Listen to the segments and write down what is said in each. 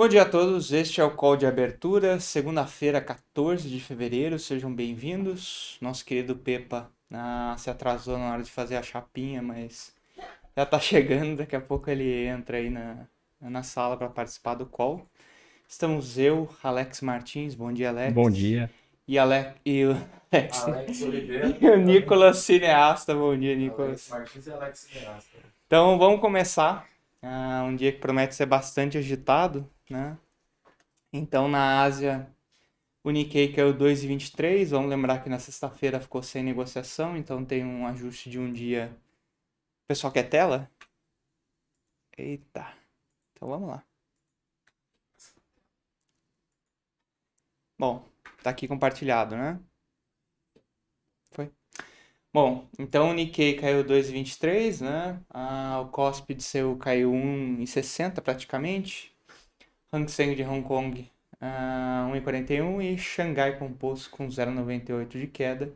Bom dia a todos, este é o call de abertura, segunda-feira, 14 de fevereiro, sejam bem-vindos. Nosso querido Pepa ah, se atrasou na hora de fazer a chapinha, mas já tá chegando, daqui a pouco ele entra aí na, na sala para participar do call. Estamos eu, Alex Martins, bom dia Alex. Bom dia. E, Ale... e o Alex, Alex Oliveira. e o Nicolas Cineasta, bom dia Nicolas. Alex Martins e Alex Cineasta. Então vamos começar. Ah, um dia que promete ser bastante agitado, né? Então na Ásia, o Nikkei caiu 2,23. Vamos lembrar que na sexta-feira ficou sem negociação, então tem um ajuste de um dia. O pessoal quer tela? Eita. Então vamos lá. Bom, tá aqui compartilhado, né? Foi? Bom, então o Nikkei caiu 2,23, né? Ah, o Kospi de Seul caiu 1,60 praticamente. Hang Seng de Hong Kong ah, 1,41 e Xangai Composto com 0,98 de queda.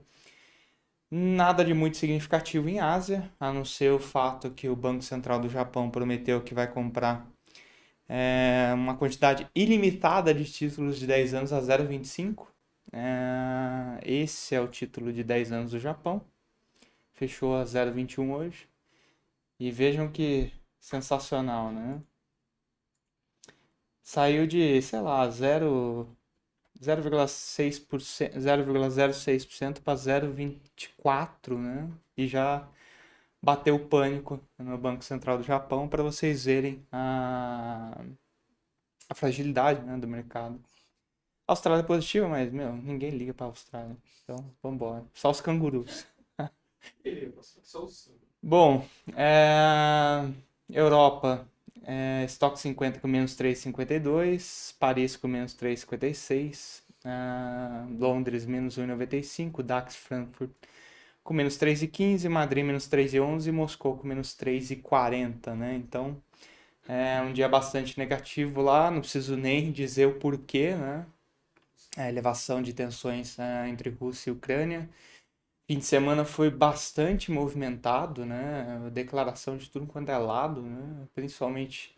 Nada de muito significativo em Ásia, a não ser o fato que o Banco Central do Japão prometeu que vai comprar é, uma quantidade ilimitada de títulos de 10 anos a 0,25. É, esse é o título de 10 anos do Japão. Fechou a 0,21 hoje. E vejam que sensacional, né? Saiu de, sei lá, 0 0,6%, 0,06% para 0,24%, né? E já bateu o pânico no Banco Central do Japão para vocês verem a, a fragilidade né, do mercado. A Austrália é positiva, mas, meu, ninguém liga para a Austrália. Então, vamos embora. Só os cangurus. Bom, é... Europa, é... Stock 50 com menos 3,52, Paris com menos 3,56, é... Londres menos 1,95, DAX Frankfurt com menos 3,15, Madrid menos 3,11 e Moscou com menos 3,40, né? Então, é um dia bastante negativo lá, não preciso nem dizer o porquê, né? A elevação de tensões é, entre Rússia e Ucrânia. Fim de semana foi bastante movimentado, né? Declaração de tudo quanto é lado, né? Principalmente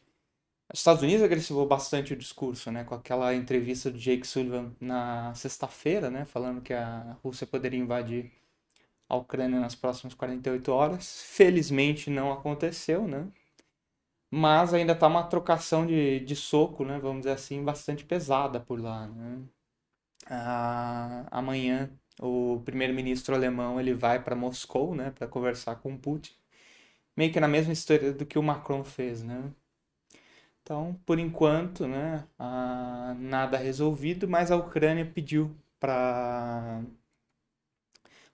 os Estados Unidos agressivou bastante o discurso, né? Com aquela entrevista do Jake Sullivan na sexta-feira, né? Falando que a Rússia poderia invadir a Ucrânia nas próximas 48 horas. Felizmente não aconteceu, né? Mas ainda tá uma trocação de, de soco, né? Vamos dizer assim, bastante pesada por lá, né? Ah, amanhã o primeiro-ministro alemão ele vai para Moscou, né, para conversar com Putin, meio que na mesma história do que o Macron fez, né? Então, por enquanto, né, ah, nada resolvido, mas a Ucrânia pediu para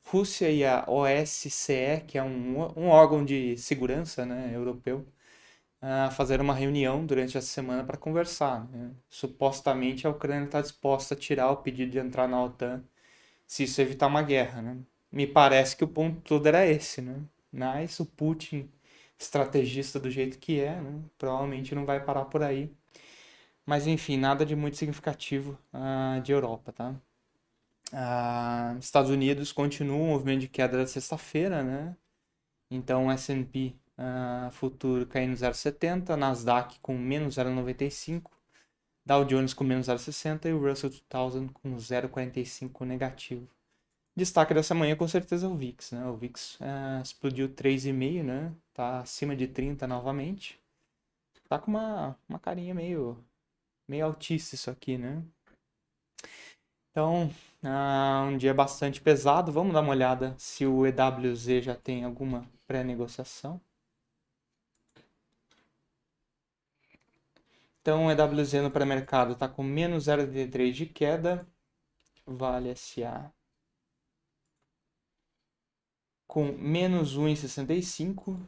Rússia e a OSCE, que é um, um órgão de segurança né, europeu, a fazer uma reunião durante essa semana para conversar. Né? Supostamente a Ucrânia está disposta a tirar o pedido de entrar na OTAN se isso evitar uma guerra. Né? Me parece que o ponto todo era esse. Né? Mas o Putin, estrategista do jeito que é, né? provavelmente não vai parar por aí. Mas enfim, nada de muito significativo uh, de Europa, tá? Uh, Estados Unidos continua o movimento de queda da sexta-feira, né? Então, S&P uh, futuro caindo 0,70, Nasdaq com menos 0,95, Dow Jones com menos 0,60 e o Russell 2000 com 0,45 negativo. Destaque dessa manhã com certeza é o VIX, né? O VIX uh, explodiu 3,5, né? Tá acima de 30 novamente. Tá com uma, uma carinha meio, meio autista isso aqui, né? Então, uh, um dia bastante pesado. Vamos dar uma olhada se o EWZ já tem alguma pré-negociação. Então, EWZ no pré-mercado está com menos 0,83 de queda. Vale SA com menos 1,65.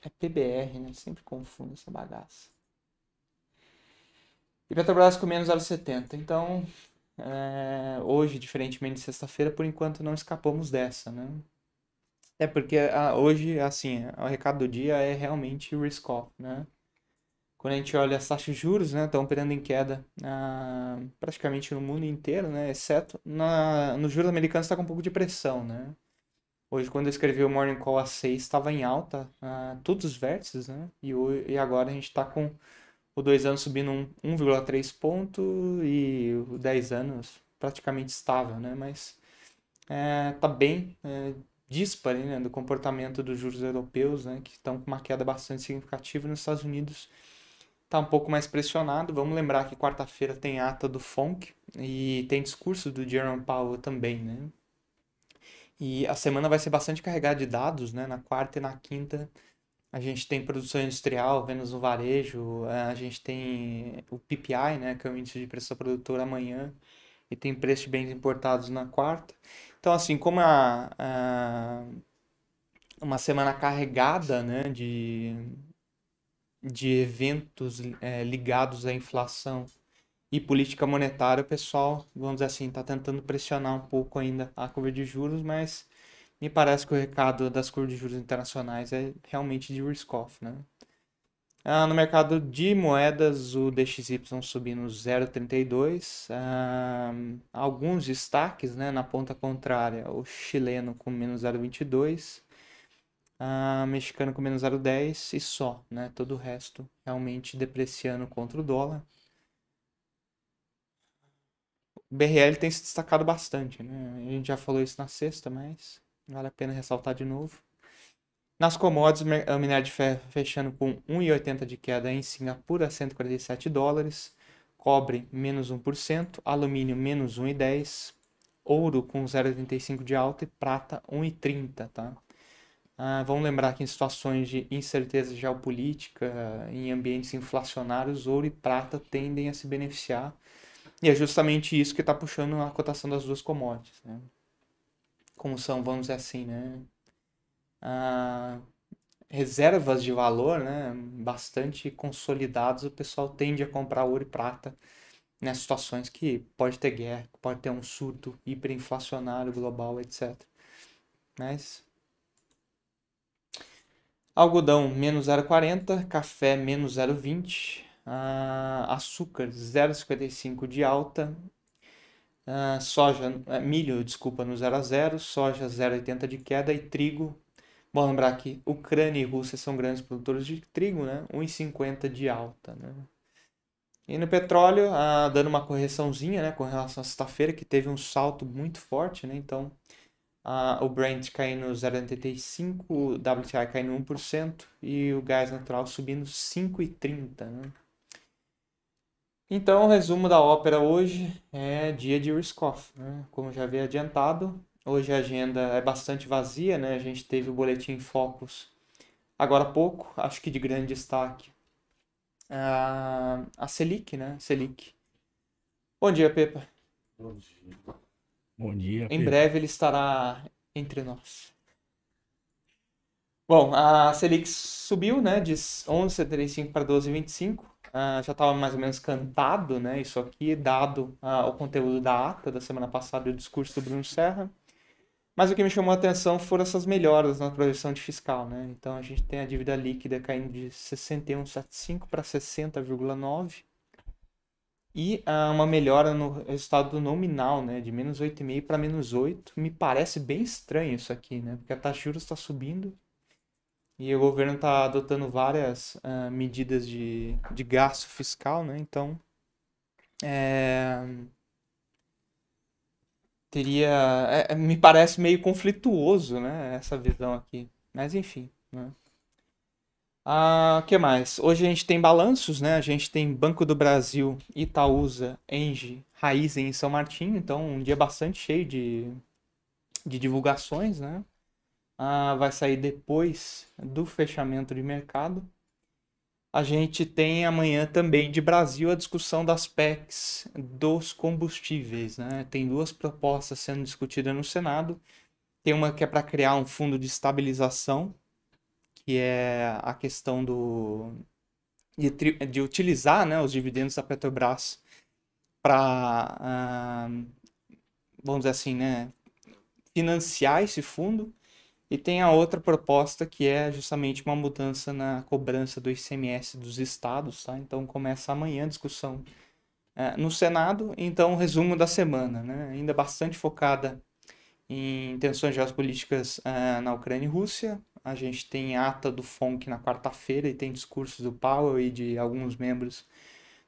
É PBR, né? Sempre confundo essa bagaça. E Petrobras com menos 0,70. Então, é, hoje, diferentemente de sexta-feira, por enquanto não escapamos dessa, né? É porque a, hoje, assim, o recado do dia é realmente risk off, né? Quando a gente olha as taxas de juros, né, estão operando em queda ah, praticamente no mundo inteiro, né, exceto na, nos juros americanos está com um pouco de pressão, né? Hoje, quando eu escrevi o Morning Call a 6, estava em alta, uh, todos os vértices, né? E, e agora a gente está com o 2 anos subindo 1,3 ponto e o 10 anos praticamente estável, né? Mas é, tá bem é, dispare né, do comportamento dos juros europeus, né, que estão com uma queda bastante significativa nos Estados Unidos. Está um pouco mais pressionado. Vamos lembrar que quarta-feira tem ata do FONC e tem discurso do Jerome Powell também, né? E a semana vai ser bastante carregada de dados, né? Na quarta e na quinta a gente tem produção industrial, vendas no varejo, a gente tem o PPI, né? Que é o índice de preço produtor amanhã e tem preço de bens importados na quarta. Então, assim, como a, a uma semana carregada né, de, de eventos é, ligados à inflação e política monetária, o pessoal, vamos dizer assim, está tentando pressionar um pouco ainda a curva de juros, mas me parece que o recado das curvas de juros internacionais é realmente de risk-off, né? Ah, no mercado de moedas, o DXY subindo 0,32. Ah, alguns destaques né, na ponta contrária, o chileno com menos 0,22, ah, mexicano com menos 0,10 e só. Né, todo o resto realmente depreciando contra o dólar. O BRL tem se destacado bastante. Né? A gente já falou isso na sexta, mas vale a pena ressaltar de novo. Nas commodities, o minério de ferro fechando com 1,80 de queda em Singapura, 147 dólares. Cobre, menos 1%. Alumínio, menos 1,10. Ouro com 0,85 de alta e prata 1,30, tá? Ah, vamos lembrar que em situações de incerteza geopolítica, em ambientes inflacionários, ouro e prata tendem a se beneficiar. E é justamente isso que está puxando a cotação das duas commodities. Né? Como são, vamos dizer assim, né? Ah, reservas de valor, né, bastante consolidados, o pessoal tende a comprar ouro e prata nas situações que pode ter guerra, pode ter um surto hiperinflacionário global, etc. Mas algodão menos 0,40, café menos 0,20, ah, açúcar 0,55 de alta, ah, soja, eh, milho, desculpa, no 0 a 0, soja 0,80 de queda e trigo Bom lembrar que Ucrânia e Rússia são grandes produtores de trigo, né? 1,50 de alta, né? E no petróleo, ah, dando uma correçãozinha, né, com relação à sexta-feira, que teve um salto muito forte, né? Então, ah, o Brent caindo 0,85, o WTI caindo 1% e o gás natural subindo 5,30, né? Então, o resumo da ópera hoje é dia de risk-off, né? Como já havia adiantado, Hoje a agenda é bastante vazia, né? A gente teve o boletim Focus agora há pouco, acho que de grande destaque. Uh, a Selic, né? Selic. Bom dia, Pepa. Bom dia. Bom dia. Em Pepa. breve ele estará entre nós. Bom, a Selic subiu, né? De 11,75 para 12,25. Uh, já estava mais ou menos cantado, né? Isso aqui, dado uh, o conteúdo da ata da semana passada e o discurso do Bruno Serra. Mas o que me chamou a atenção foram essas melhoras na projeção de fiscal, né? Então a gente tem a dívida líquida caindo de 61,75 para 60,9 e ah, uma melhora no resultado nominal, né, de menos 8,5 para menos 8. Me parece bem estranho isso aqui, né? Porque a taxa de juros está subindo e o governo está adotando várias uh, medidas de, de gasto fiscal, né? Então, é, teria. É, é, me parece meio conflituoso, né? Essa visão aqui. Mas enfim. Né? Ah, que mais? Hoje a gente tem balanços, né? A gente tem Banco do Brasil, Itaúsa, Engie, Raizen e São Martinho. Então, um dia bastante cheio de, de divulgações, né? Ah, vai sair depois do fechamento de mercado a gente tem amanhã também de Brasil a discussão das PECs dos combustíveis. Né? Tem duas propostas sendo discutidas no Senado. Tem uma que é para criar um fundo de estabilização, que é a questão do, de, de utilizar né, os dividendos da Petrobras para, uh, vamos dizer assim, né, financiar esse fundo. E tem a outra proposta que é justamente uma mudança na cobrança do ICMS dos estados, tá? Então começa amanhã a discussão é, no Senado. Então, resumo da semana, né? Ainda bastante focada em tensões geopolíticas uh, na Ucrânia e Rússia. A gente tem ata do FONC na quarta-feira e tem discursos do Powell e de alguns membros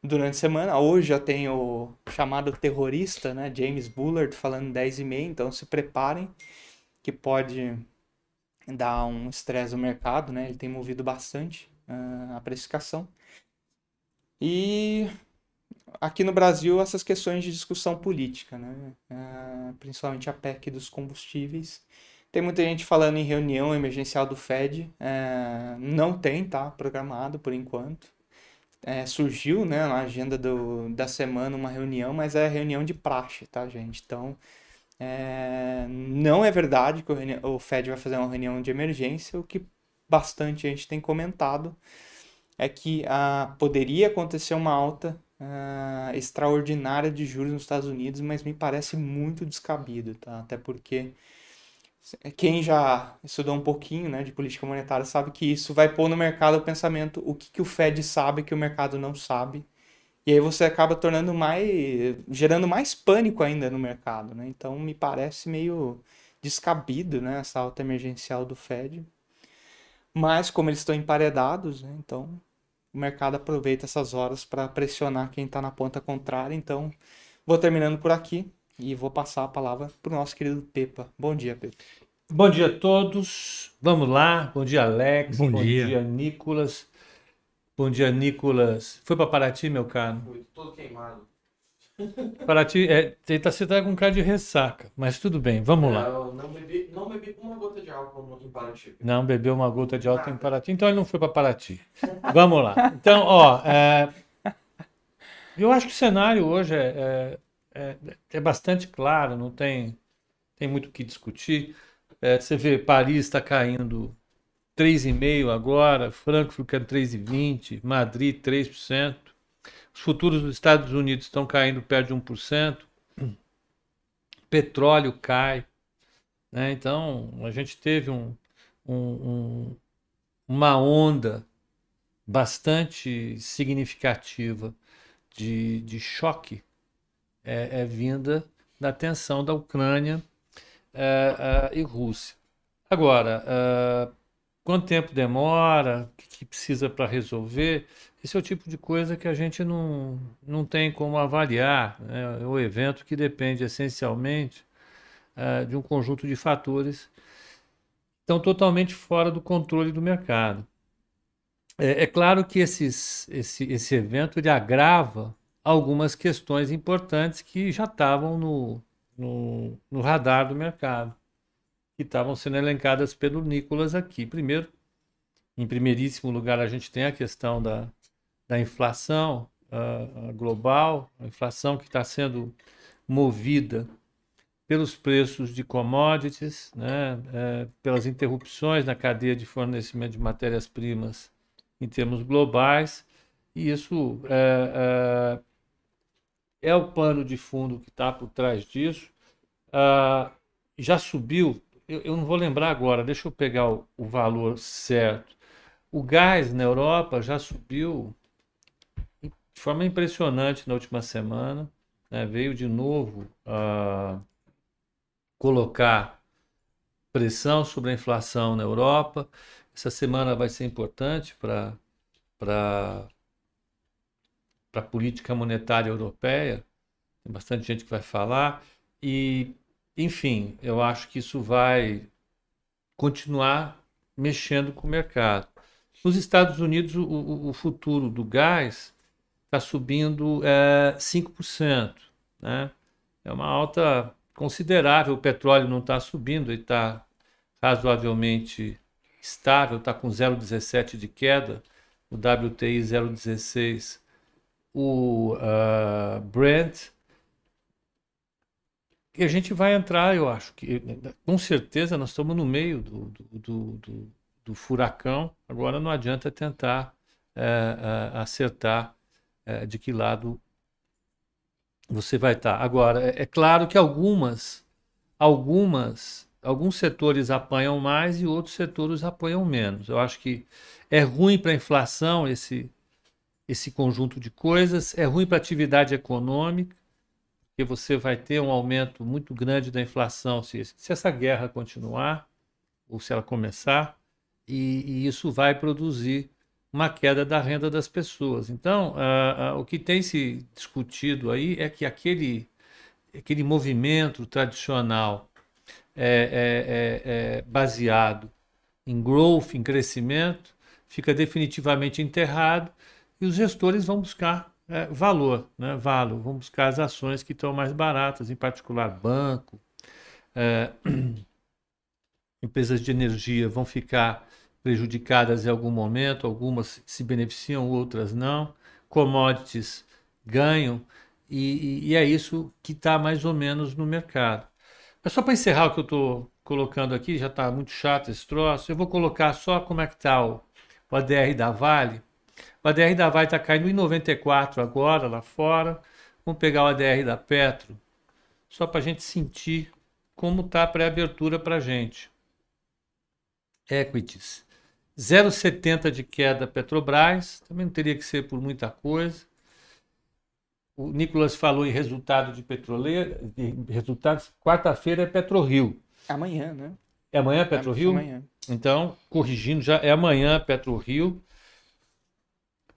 durante a semana. Hoje já tem o chamado terrorista, né, James Bullard, falando 10 e meia, então se preparem, que pode dar um estresse no mercado, né? Ele tem movido bastante uh, a precificação. E aqui no Brasil, essas questões de discussão política, né? Uh, principalmente a PEC dos combustíveis. Tem muita gente falando em reunião emergencial do Fed. Uh, não tem, tá? Programado por enquanto é, surgiu né, na agenda do, da semana uma reunião, mas é reunião de praxe, tá, gente? Então, é, não é verdade que o, o, Fed vai fazer uma reunião de emergência. O que bastante a gente tem comentado é que ah, poderia acontecer uma alta ah, extraordinária de juros nos Estados Unidos, mas me parece muito descabido, tá? Até porque quem já estudou um pouquinho né, de política monetária sabe que isso vai pôr no mercado o pensamento o que, que o Fed sabe que o mercado não sabe. E aí você acaba tornando mais. gerando mais pânico ainda no mercado. Né? Então me parece meio descabido né, essa alta emergencial do Fed. Mas como eles estão emparedados, né, então o mercado aproveita essas horas para pressionar quem está na ponta contrária. Então vou terminando por aqui e vou passar a palavra para o nosso querido Pepa. Bom dia, Pepa. Bom dia a todos. Vamos lá. Bom dia, Alex. Bom, Bom dia. dia, Nicolas. Bom dia, Nicolas. Foi para Paraty, meu caro? Foi todo queimado. Paraty, é, você está com cara de ressaca, mas tudo bem, vamos lá. Eu não bebi, não bebi uma gota de álcool em Paraty. Não bebeu uma gota de álcool em Paraty, então ele não foi para Paraty. vamos lá. Então, ó, é, eu acho que o cenário hoje é, é é, é bastante claro, não tem, tem muito o que discutir. É, você vê, Paris está caindo 3,5% agora, Frankfurt quer 3,20%, Madrid 3%. Os futuros dos Estados Unidos estão caindo perto de 1%. Petróleo cai. Né? Então, a gente teve um, um, um, uma onda bastante significativa de, de choque é, é vinda da tensão da Ucrânia é, é, e Rússia. Agora, é, quanto tempo demora, o que, que precisa para resolver, esse é o tipo de coisa que a gente não, não tem como avaliar. Né? É um evento que depende essencialmente é, de um conjunto de fatores que estão totalmente fora do controle do mercado. É, é claro que esses, esse, esse evento ele agrava algumas questões importantes que já estavam no, no, no radar do mercado, que estavam sendo elencadas pelo Nicolas aqui. Primeiro, em primeiríssimo lugar, a gente tem a questão da, da inflação uh, global, a inflação que está sendo movida pelos preços de commodities, né, é, pelas interrupções na cadeia de fornecimento de matérias-primas em termos globais, e isso é, é, é o pano de fundo que está por trás disso. Ah, já subiu, eu, eu, não vou lembrar agora, deixa eu pegar o, o, valor certo. O gás na Europa já subiu de forma impressionante na última semana, né? veio de novo ah, colocar pressão sobre a inflação na Europa. Essa semana vai ser importante para a política monetária europeia. Tem bastante gente que vai falar. E, enfim, eu acho que isso vai continuar mexendo com o mercado. Nos Estados Unidos, o, o, futuro do gás está subindo é, 5%. Né? É uma alta considerável. O petróleo não está subindo, ele está razoavelmente estável, está com 0,17 de queda, o WTI 0,16 o uh, Brent. E a gente vai entrar, eu acho que com certeza nós estamos no meio do, do, do, do, do furacão. Agora não adianta tentar é, acertar é, de que lado você vai estar. Agora, é, é claro que algumas, algumas, alguns setores apanham mais e outros setores apanham menos. Eu acho que é ruim para a inflação esse esse conjunto de coisas, é ruim para a atividade econômica, porque você vai ter um aumento muito grande da inflação se, se essa guerra continuar ou se ela começar, e, e isso vai produzir uma queda da renda das pessoas. Então, uh, uh, o que tem se discutido aí é que aquele, aquele movimento tradicional é, é, é, é baseado em growth, em crescimento, fica definitivamente enterrado e os gestores vão buscar é, valor, né? valor, vão buscar as ações que estão mais baratas, em particular banco, é, empresas de energia vão ficar prejudicadas em algum momento, algumas se beneficiam, outras não, commodities ganham, e, e é isso que está mais ou menos no mercado. Mas só para encerrar o que eu estou colocando aqui, já está muito chato esse troço, eu vou colocar só como é que está o, o ADR da Vale. O ADR da Vale está caindo em 94 agora, lá fora. Vamos pegar o ADR da Petro, só para a gente sentir como está a pré-abertura para a gente. Equities. 0,70 de queda Petrobras, também não teria que ser por muita coisa. O Nicolas falou em resultado de petroleira, de resultados. Quarta-feira é PetroRio. Amanhã, né? É amanhã PetroRio? É amanhã. Então, corrigindo já, é amanhã PetroRio.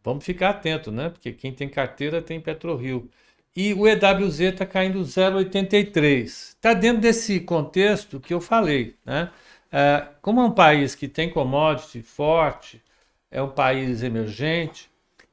Vamos ficar atento, né? Porque quem tem carteira tem PetroRio. E o EWZ está caindo 0,83. Está dentro desse contexto que eu falei, né? É, como é um país que tem commodity forte, é um país emergente,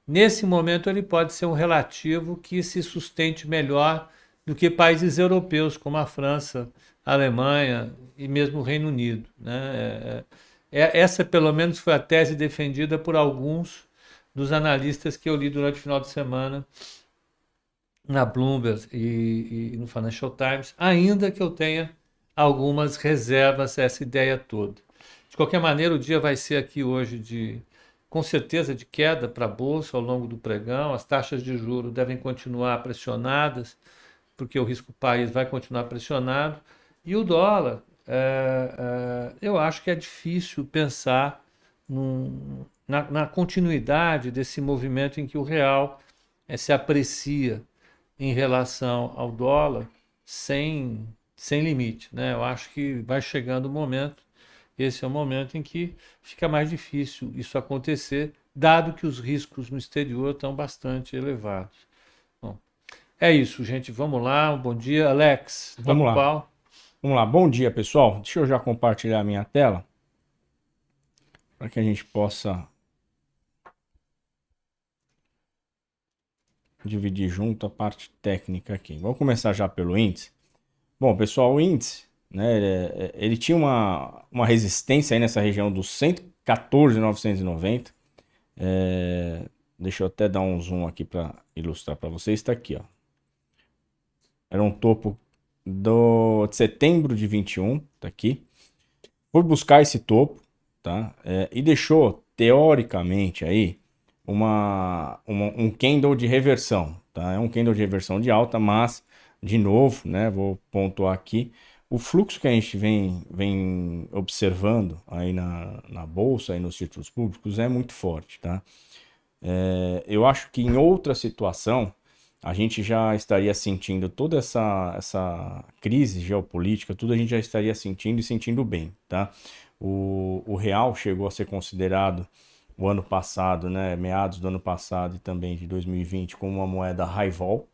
nesse momento ele pode ser um relativo que se sustente melhor do que países europeus como a França, a Alemanha e mesmo o Reino Unido. Né? É, é, é, essa, pelo menos, foi a tese defendida por alguns dos analistas que eu li durante o final de semana na Bloomberg e, e no Financial Times, ainda que eu tenha algumas reservas a essa ideia toda. De qualquer maneira, o dia vai ser aqui hoje de, com certeza, de queda para a Bolsa ao longo do pregão. As taxas de juros devem continuar pressionadas, porque o risco país vai continuar pressionado. E o dólar, é, é, eu acho que é difícil pensar num, na, na, continuidade desse movimento em que o real é, se aprecia em relação ao dólar sem sem limite. Né? Eu acho que vai chegando o momento, esse é o momento em que fica mais difícil isso acontecer, dado que os riscos no exterior estão bastante elevados. Bom, é isso, gente. Vamos lá. Um bom dia, Alex. Vamos lá. Pau. Vamos lá. Bom dia, pessoal. Deixa eu já compartilhar a minha tela para que a gente possa dividir junto a parte técnica aqui. Vamos começar já pelo índice. Bom, pessoal, o índice, né, ele, é, ele tinha uma, uma resistência aí nessa região dos 114,990. É, deixa eu até dar um zoom aqui para ilustrar para vocês. Está aqui, ó. Era um topo do, de setembro de 21, tá aqui. Foi buscar esse topo, tá? É, e deixou, teoricamente, aí, uma, uma, um candle de reversão, tá? É um candle de reversão de alta, mas de novo, né, vou pontuar aqui, o fluxo que a gente vem, vem observando aí na, na bolsa e nos títulos públicos é muito forte, tá? É, eu acho que em outra situação a gente já estaria sentindo toda essa, essa crise geopolítica, tudo a gente já estaria sentindo e sentindo bem, tá? O, o real chegou a ser considerado o ano passado, né, meados do ano passado e também de 2020, como uma moeda high vol,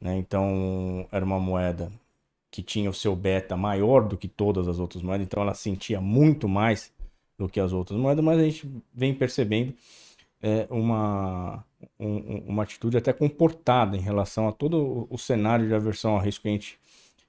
né? Então era uma moeda que tinha o seu beta maior do que todas as outras moedas, então ela sentia muito mais do que as outras moedas, mas a gente vem percebendo é, uma, um, uma atitude até comportada em relação a todo o cenário de aversão ao risco que a gente,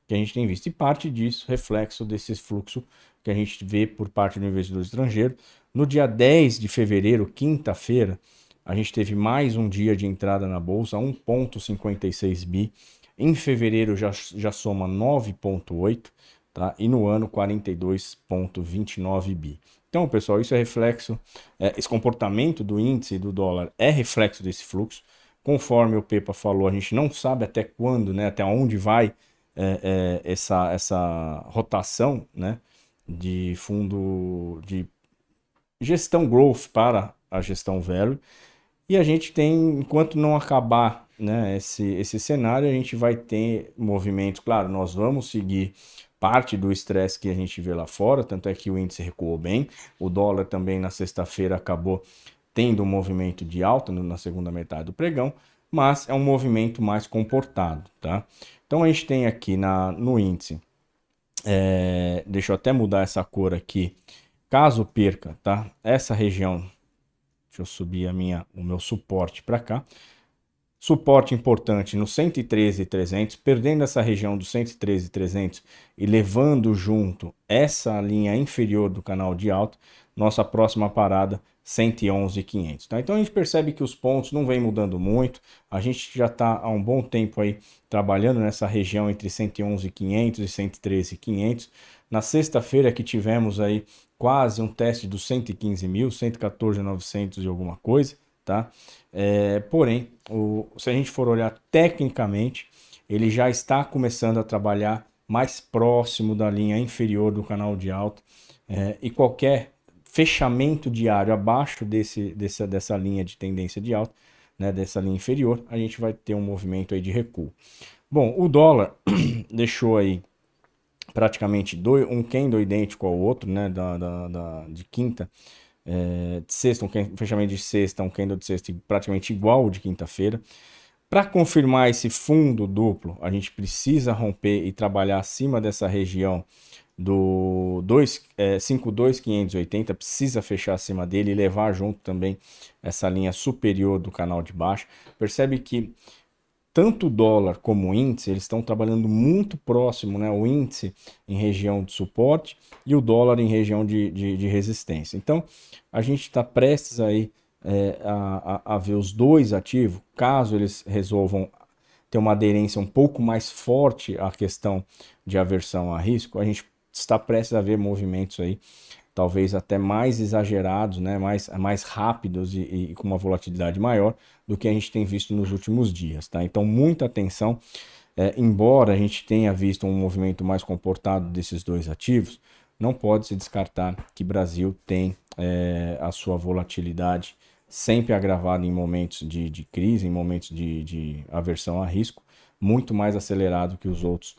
que a gente tem visto. E parte disso, reflexo desse fluxo que a gente vê por parte do investidor estrangeiro. No dia 10 de fevereiro, quinta-feira, a gente teve mais um dia de entrada na bolsa, 1,56 bi. Em fevereiro já, já soma 9,8, tá? E no ano 42,29 bi. Então, pessoal, isso é reflexo, é, esse comportamento do índice do dólar é reflexo desse fluxo. Conforme o Pepa falou, a gente não sabe até quando, né, até onde vai é, é, essa, essa rotação né, de fundo de gestão growth para a gestão value. E a gente tem, enquanto não acabar né, esse, esse cenário, a gente vai ter movimentos. Claro, nós vamos seguir parte do estresse que a gente vê lá fora, tanto é que o índice recuou bem. O dólar também na sexta-feira acabou tendo um movimento de alta na segunda metade do pregão, mas é um movimento mais comportado, tá? Então a gente tem aqui na, no índice, é, deixa eu até mudar essa cor aqui, caso perca, tá? Essa região, deixa eu subir a minha, o meu suporte para cá, suporte importante no 113,300, perdendo essa região do 113,300 e levando junto essa linha inferior do canal de alta, nossa próxima parada 111,500. Tá? Então a gente percebe que os pontos não vem mudando muito, a gente já está há um bom tempo aí trabalhando nessa região entre 111,500 e 113,500. Na sexta-feira que tivemos aí quase um teste dos 115 mil, 114,900 e alguma coisa, tá? É, porém, o, se a gente for olhar tecnicamente, ele já está começando a trabalhar mais próximo da linha inferior do canal de alta é, e qualquer fechamento diário abaixo desse, dessa, dessa linha de tendência de alta, né, dessa linha inferior, a gente vai ter um movimento aí de recuo. Bom, o dólar deixou aí praticamente dois, um candle idêntico ao outro, né, da, da, da de quinta, é, de sexta, um fechamento de sexta, um candle de sexta praticamente igual ao de quinta-feira. Para confirmar esse fundo duplo, a gente precisa romper e trabalhar acima dessa região do 2, é, 52580, precisa fechar acima dele e levar junto também essa linha superior do canal de baixo. Percebe que tanto o dólar como o índice, eles estão trabalhando muito próximo, né? O índice em região de suporte e o dólar em região de, de, de resistência. Então, a gente está prestes aí é, a, a, a, ver os dois ativos, caso eles resolvam ter uma aderência um pouco mais forte à questão de aversão a risco, a gente está prestes a ver movimentos aí talvez até mais exagerados, né, mais, mais rápidos e, e, com uma volatilidade maior do que a gente tem visto nos últimos dias. Tá? Então, muita atenção. É, embora a gente tenha visto um movimento mais comportado desses dois ativos, não pode se descartar que Brasil tem é, a sua volatilidade sempre agravada em momentos de, de crise, em momentos de, de aversão a risco, muito mais acelerado que os outros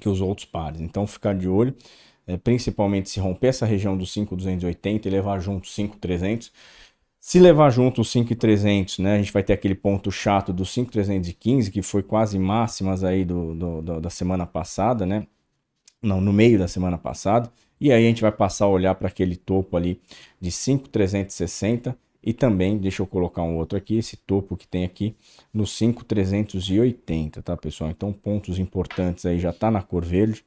que os outros pares. Então, ficar de olho é, principalmente se romper essa região dos 5,280 e levar junto 5,300. Se levar junto os 5,300, né, a gente vai ter aquele ponto chato dos 5,315, que foi quase máximas aí do, do, do, da semana passada, né? Não, no meio da semana passada. E aí a gente vai passar a olhar para aquele topo ali de 5,360 e também, deixa eu colocar um outro aqui, esse topo que tem aqui no 5,380, tá, pessoal? Então, pontos importantes aí já tá na cor verde.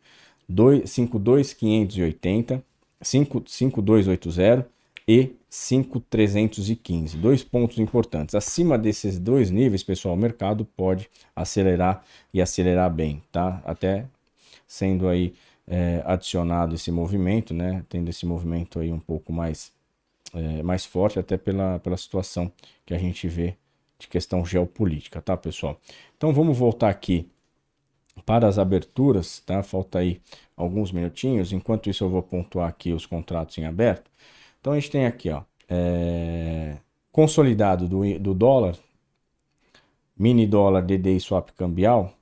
52580, 5280 e 5315. Dois pontos importantes. Acima desses dois níveis, pessoal, o mercado pode acelerar e acelerar bem, tá? Até sendo aí é, adicionado esse movimento, né? Tendo esse movimento aí um pouco mais, é, mais forte, até pela, pela situação que a gente vê de questão geopolítica, tá, pessoal? Então vamos voltar aqui para as aberturas, tá? Falta aí alguns minutinhos. Enquanto isso, eu vou pontuar aqui os contratos em aberto. Então, a gente tem aqui, ó, é... consolidado do, do dólar, mini dólar DDI swap cambial.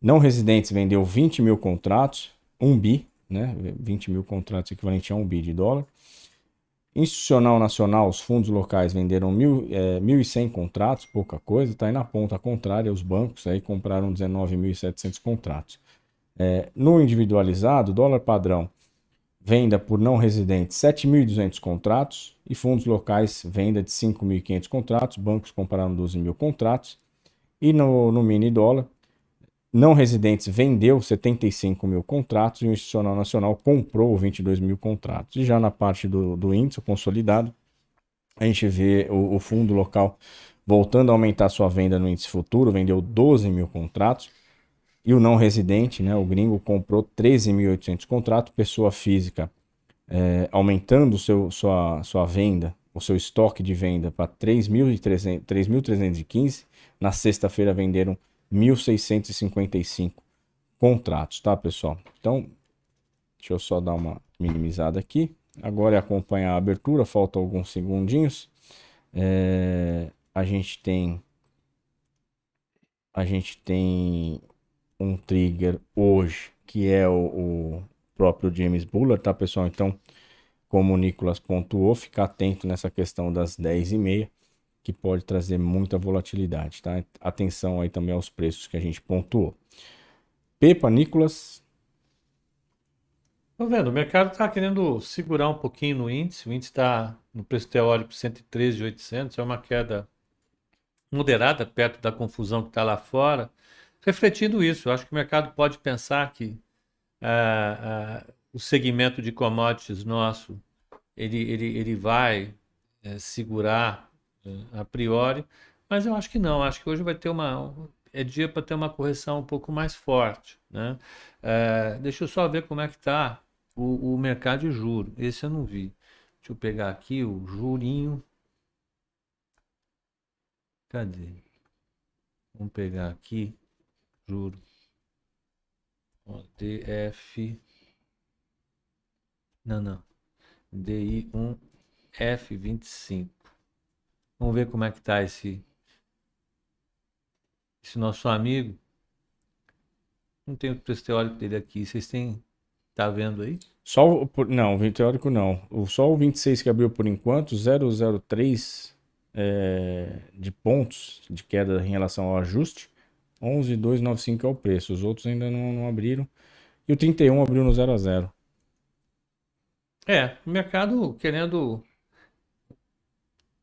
Não residentes vendeu 20 mil contratos, 1 bi, né? 20 mil contratos equivalente a 1 bi de dólar. Institucional nacional, os fundos locais venderam mil, é, 1.100 contratos, pouca coisa, está aí na ponta contrária, os bancos aí compraram 19.700 contratos. É, no individualizado, dólar padrão, venda por não residentes, 7.200 contratos, e fundos locais, venda de 5.500 contratos, bancos compraram 12 mil contratos, e no, no mini dólar, não residentes vendeu 75 mil contratos e o Institucional Nacional comprou 22 mil contratos. E já na parte do, do índice consolidado, a gente vê o, o, fundo local voltando a aumentar sua venda no índice futuro, vendeu 12 mil contratos. E o não residente, né, o gringo, comprou 13.800 contratos, pessoa física é, aumentando seu, sua, sua venda, o seu estoque de venda para 3.315. Na sexta-feira venderam 1.655 contratos, tá, pessoal? Então, deixa eu só dar uma minimizada aqui. Agora é acompanhar a abertura, falta alguns segundinhos. É, a gente tem a gente tem um trigger hoje que é o, o próprio James Bullard, tá pessoal? Então, como o Nicolas pontuou, ficar atento nessa questão das 10 e meia, que pode trazer muita volatilidade, tá? Atenção aí também aos preços que a gente pontuou. Pepa, Nicolas, Tô vendo, o mercado está querendo segurar um pouquinho no índice. O índice está no preço teórico 113,800, é uma queda moderada perto da confusão que está lá fora. Refletindo isso, eu acho que o mercado pode pensar que ah, ah, o segmento de commodities nosso ele, ele, ele vai eh, segurar eh, a priori, mas eu acho que não. Acho que hoje vai ter uma é dia para ter uma correção um pouco mais forte, né? Eh, deixa eu só ver como é que está o, o mercado de juro. Esse eu não vi. Deixa eu pegar aqui o jurinho. Cadê? Vamos pegar aqui. Juro. Ó, DF. Não, não. DI1 F25. Vamos ver como é que tá esse esse nosso amigo. Não tem o preço teórico dele aqui. Vocês têm Tá vendo aí? Só o, não, o teórico não. Só o 26 que abriu por enquanto, 003 é, de pontos de queda em relação ao ajuste. 11,295 é o preço. Os outros ainda não, não abriram. E o 31 abriu no 0 a 0. É, o mercado querendo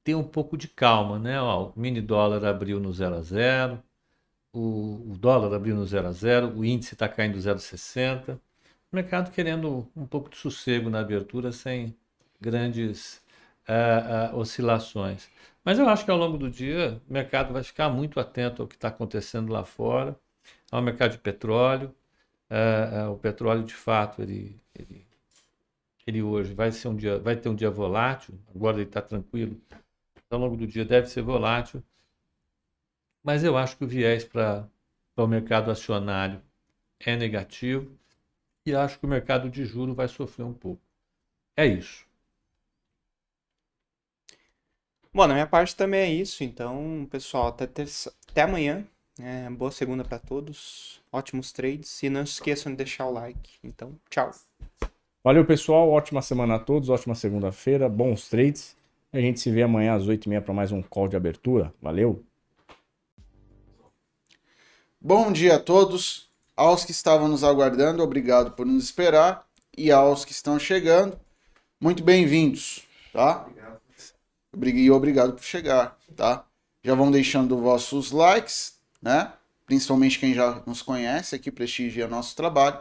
ter um pouco de calma, né? Ó, o mini dólar abriu no 0 a 0, o, o dólar abriu no 0 a 0, o índice está caindo 0,60. O mercado querendo um pouco de sossego na abertura sem grandes ah, ah, oscilações. Mas eu acho que ao longo do dia o mercado vai ficar muito atento ao que está acontecendo lá fora, ao mercado de petróleo. Ah, ah, o petróleo, de fato, ele, ele, ele hoje vai ser um dia, vai ter um dia volátil. Agora ele está tranquilo. Ao longo do dia deve ser volátil. Mas eu acho que o viés para o mercado acionário é negativo e acho que o mercado de juro vai sofrer um pouco. É isso. Bom, na minha parte também é isso. Então, pessoal, até, terça- até amanhã. É, boa segunda para todos. Ótimos trades. E não se esqueçam de deixar o like. Então, tchau. Valeu, pessoal. Ótima semana a todos. Ótima segunda-feira. Bons trades. A gente se vê amanhã às 8h30 para mais um call de abertura. Valeu. Bom dia a todos. Aos que estavam nos aguardando, obrigado por nos esperar. E aos que estão chegando, muito bem-vindos, tá? Obrigado. E obrigado por chegar, tá? Já vão deixando vossos likes, né? Principalmente quem já nos conhece aqui, prestigia nosso trabalho,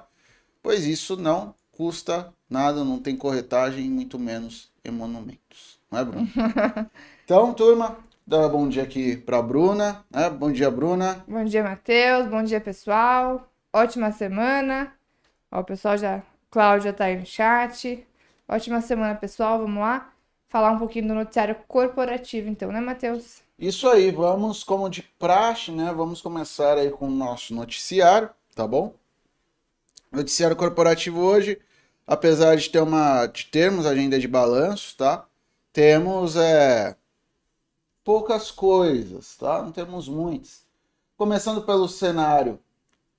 pois isso não custa nada, não tem corretagem, muito menos emolumentos. Não é, Bruno? então, turma, dá bom dia aqui pra Bruna, né? Bom dia, Bruna. Bom dia, Matheus. Bom dia, pessoal. Ótima semana. Ó, o pessoal já. Cláudia tá aí no chat. Ótima semana, pessoal. Vamos lá falar um pouquinho do noticiário corporativo, então, né, Matheus? Isso aí, vamos, como de praxe, né? Vamos começar aí com o nosso noticiário, tá bom? Noticiário corporativo hoje, apesar de ter uma, de termos agenda de balanço, tá? Temos é, poucas coisas, tá? Não temos muitas. Começando pelo cenário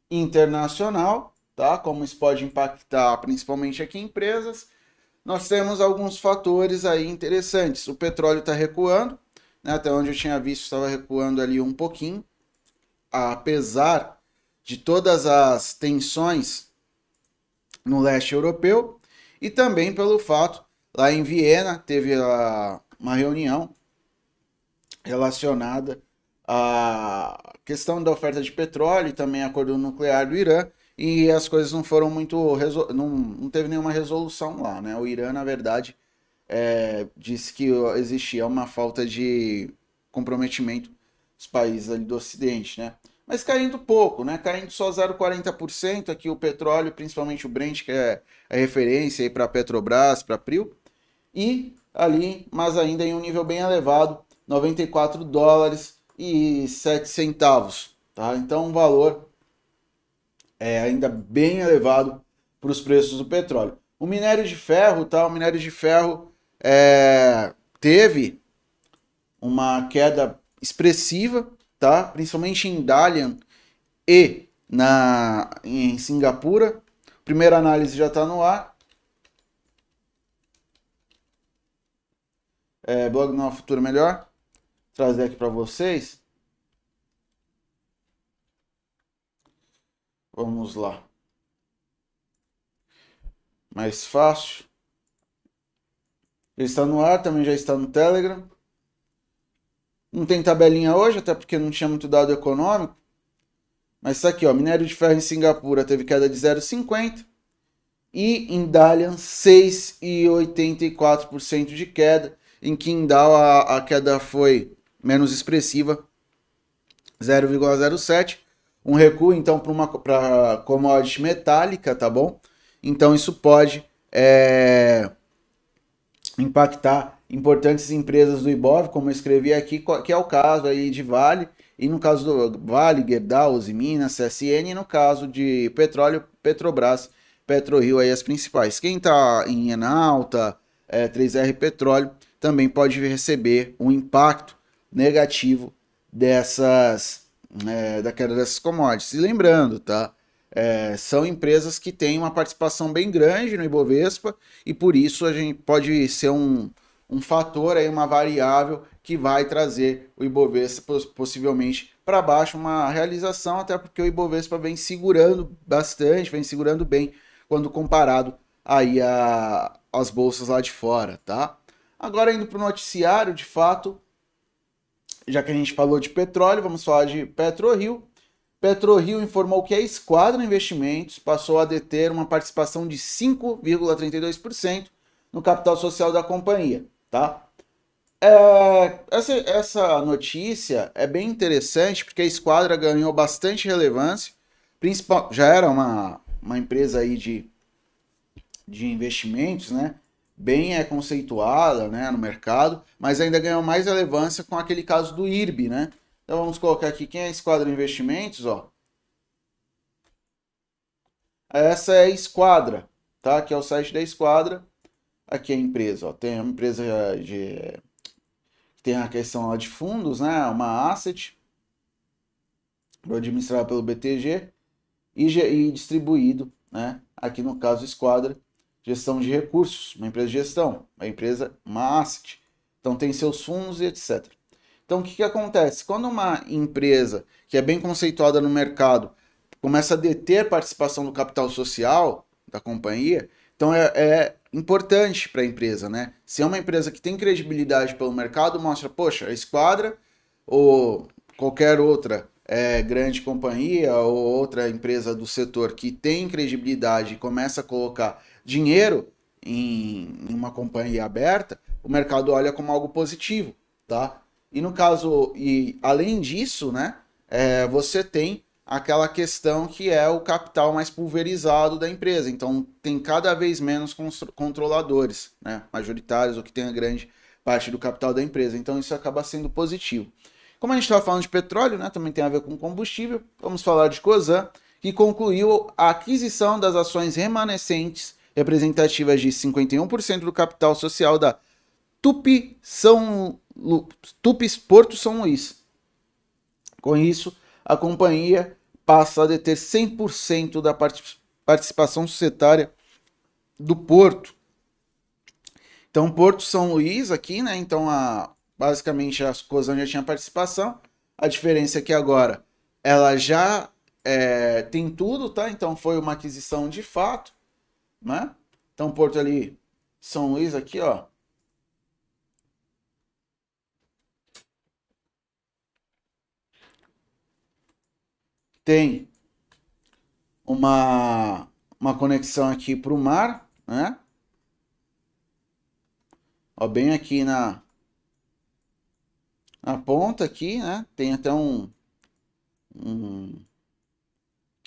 internacional, tá? Como isso pode impactar principalmente aqui empresas. Nós temos alguns fatores aí interessantes. O petróleo está recuando, né? até onde eu tinha visto estava recuando ali um pouquinho, apesar de todas as tensões no leste europeu e também pelo fato lá em Viena teve a, uma reunião relacionada à questão da oferta de petróleo e também acordo nuclear do Irã e as coisas não foram muito resol... não, não teve nenhuma resolução lá, né? O Irã na verdade é, disse que existia uma falta de comprometimento dos países ali do Ocidente, né? Mas caindo pouco, né? Caindo só 0,40% aqui o petróleo, principalmente o Brent, que é a referência aí para Petrobras, para Prio, e ali, mas ainda em um nível bem elevado, 94 dólares e 7 centavos, tá? Então um valor é ainda bem elevado para os preços do petróleo. O minério de ferro, tá? O minério de ferro é, teve uma queda expressiva, tá? Principalmente em Dalian e na em Singapura. Primeira análise já está no ar. É, blog Nova Futuro Melhor. Trazer aqui para vocês. Vamos lá. Mais fácil. Já está no ar, também já está no Telegram. Não tem tabelinha hoje, até porque não tinha muito dado econômico. Mas isso aqui, ó, minério de ferro em Singapura teve queda de 0,50 e em Dalian 6,84% de queda. Em Qingdao a, a queda foi menos expressiva, 0,07. Um recuo então para uma pra commodity metálica, tá bom? Então isso pode é, impactar importantes empresas do Ibov, como eu escrevi aqui, que é o caso aí de Vale, e no caso do Vale, Gerdau, Minas, CSN, e no caso de petróleo, Petrobras, PetroRio, aí as principais. Quem está em Enalta, é, 3R Petróleo, também pode receber um impacto negativo dessas, é, da queda dessas commodities. E lembrando, tá? É, são empresas que têm uma participação bem grande no Ibovespa e por isso a gente pode ser um, um fator aí, uma variável que vai trazer o Ibovespa possivelmente para baixo, uma realização, até porque o Ibovespa vem segurando bastante, vem segurando bem quando comparado aí a, as bolsas lá de fora, tá? Agora indo para o noticiário, de fato, já que a gente falou de petróleo, vamos falar de PetroRio. PetroRio informou que a Esquadra Investimentos passou a deter uma participação de 5,32% no capital social da companhia, tá? É, essa, essa notícia é bem interessante porque a Esquadra ganhou bastante relevância, principal, já era uma, uma empresa aí de, de investimentos, né? Bem é conceituada né, no mercado, mas ainda ganhou mais relevância com aquele caso do IRB, né? Então vamos colocar aqui quem é Esquadra Investimentos, ó. Essa é a Esquadra, tá? Que é o site da Esquadra. Aqui é a empresa, ó. Tem uma empresa de tem a questão lá de fundos, né? Uma asset administrada pelo BTG e, e distribuído, né? Aqui no caso Esquadra, gestão de recursos, uma empresa de gestão, uma empresa, uma asset. Então tem seus fundos e etc. Então, o que, que acontece? Quando uma empresa que é bem conceituada no mercado começa a deter participação do capital social da companhia, então é, é importante para a empresa, né? Se é uma empresa que tem credibilidade pelo mercado, mostra, poxa, a Esquadra ou qualquer outra é, grande companhia ou outra empresa do setor que tem credibilidade e começa a colocar dinheiro em, em uma companhia aberta, o mercado olha como algo positivo, tá? E no caso, e além disso, né, é, você tem aquela questão que é o capital mais pulverizado da empresa. Então, tem cada vez menos controladores, né, majoritários ou que tem a grande parte do capital da empresa. Então, isso acaba sendo positivo. Como a gente estava falando de petróleo, né, também tem a ver com combustível, vamos falar de Cosan, que concluiu a aquisição das ações remanescentes representativas de 51% do capital social da Tupi São Tupis Porto São Luís. Com isso, a companhia passa a deter 100% da participação societária do porto. Então, Porto São Luís aqui, né? Então, a, basicamente a Cosan já tinha participação. A diferença é que agora ela já é, tem tudo, tá? Então, foi uma aquisição de fato, né? Então, Porto ali, São Luís aqui, ó, tem uma, uma conexão aqui para o mar, né? Ó, bem aqui na, na ponta aqui, né? Tem até um, um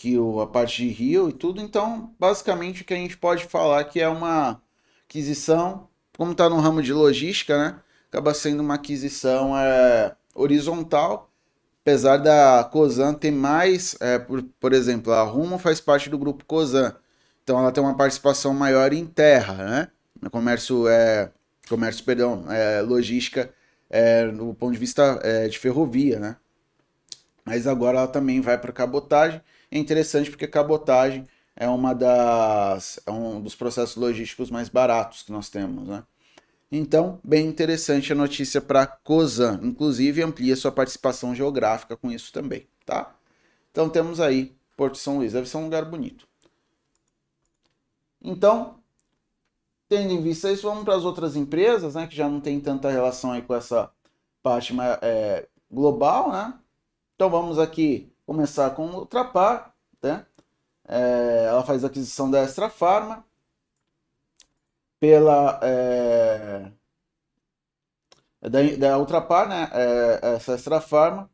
que o, a parte de rio e tudo. Então, basicamente o que a gente pode falar que é uma aquisição, como está no ramo de logística, né? Acaba sendo uma aquisição é, horizontal apesar da Cosan ter mais, é, por, por exemplo, a Rumo faz parte do grupo Cosan, então ela tem uma participação maior em terra, né? No comércio, é, comércio, perdão, é, logística é, no ponto de vista é, de ferrovia, né? Mas agora ela também vai para cabotagem. É interessante porque cabotagem é uma das é um dos processos logísticos mais baratos que nós temos, né? Então, bem interessante a notícia para Cosan, inclusive amplia sua participação geográfica com isso também, tá? Então temos aí Porto São Luís, deve ser um lugar bonito. Então, tendo em vista isso, vamos para as outras empresas, né, que já não tem tanta relação aí com essa parte é, global, né? Então vamos aqui começar com o Ultrapar, né? É, ela faz a aquisição da Extra Pharma pela é, da, da Ultrapar, né? É, essa Extra Pharma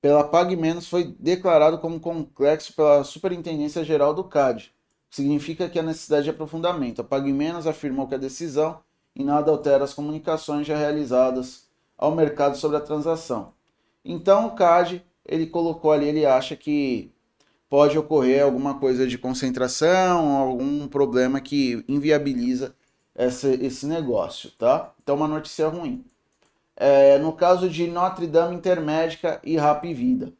pela Pag Menos foi declarado como complexo pela Superintendência Geral do CAD. Significa que há necessidade de aprofundamento. A Pag Menos afirmou que a decisão em nada altera as comunicações já realizadas ao mercado sobre a transação. Então o CAD ele colocou ali, ele acha que pode ocorrer alguma coisa de concentração, algum problema que inviabiliza essa, esse negócio, tá? Então uma notícia ruim. É, no caso de Notre Dame Intermédica e Rap Vida.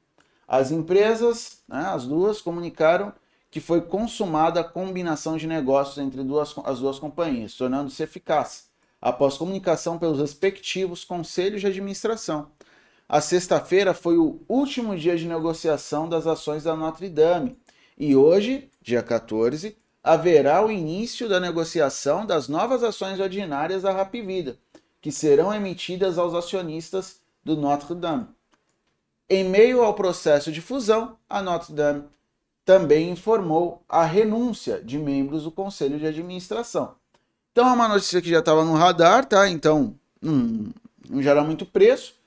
As empresas, né, as duas, comunicaram que foi consumada a combinação de negócios entre duas, as duas companhias, tornando-se eficaz, após comunicação pelos respectivos conselhos de administração. A sexta-feira foi o último dia de negociação das ações da Notre Dame e hoje, dia 14, haverá o início da negociação das novas ações ordinárias da Rap Vida que serão emitidas aos acionistas do Notre Dame. Em meio ao processo de fusão, a Notre Dame também informou a renúncia de membros do conselho de administração. Então é uma notícia que já estava no radar, tá? Então não, não gera muito preço.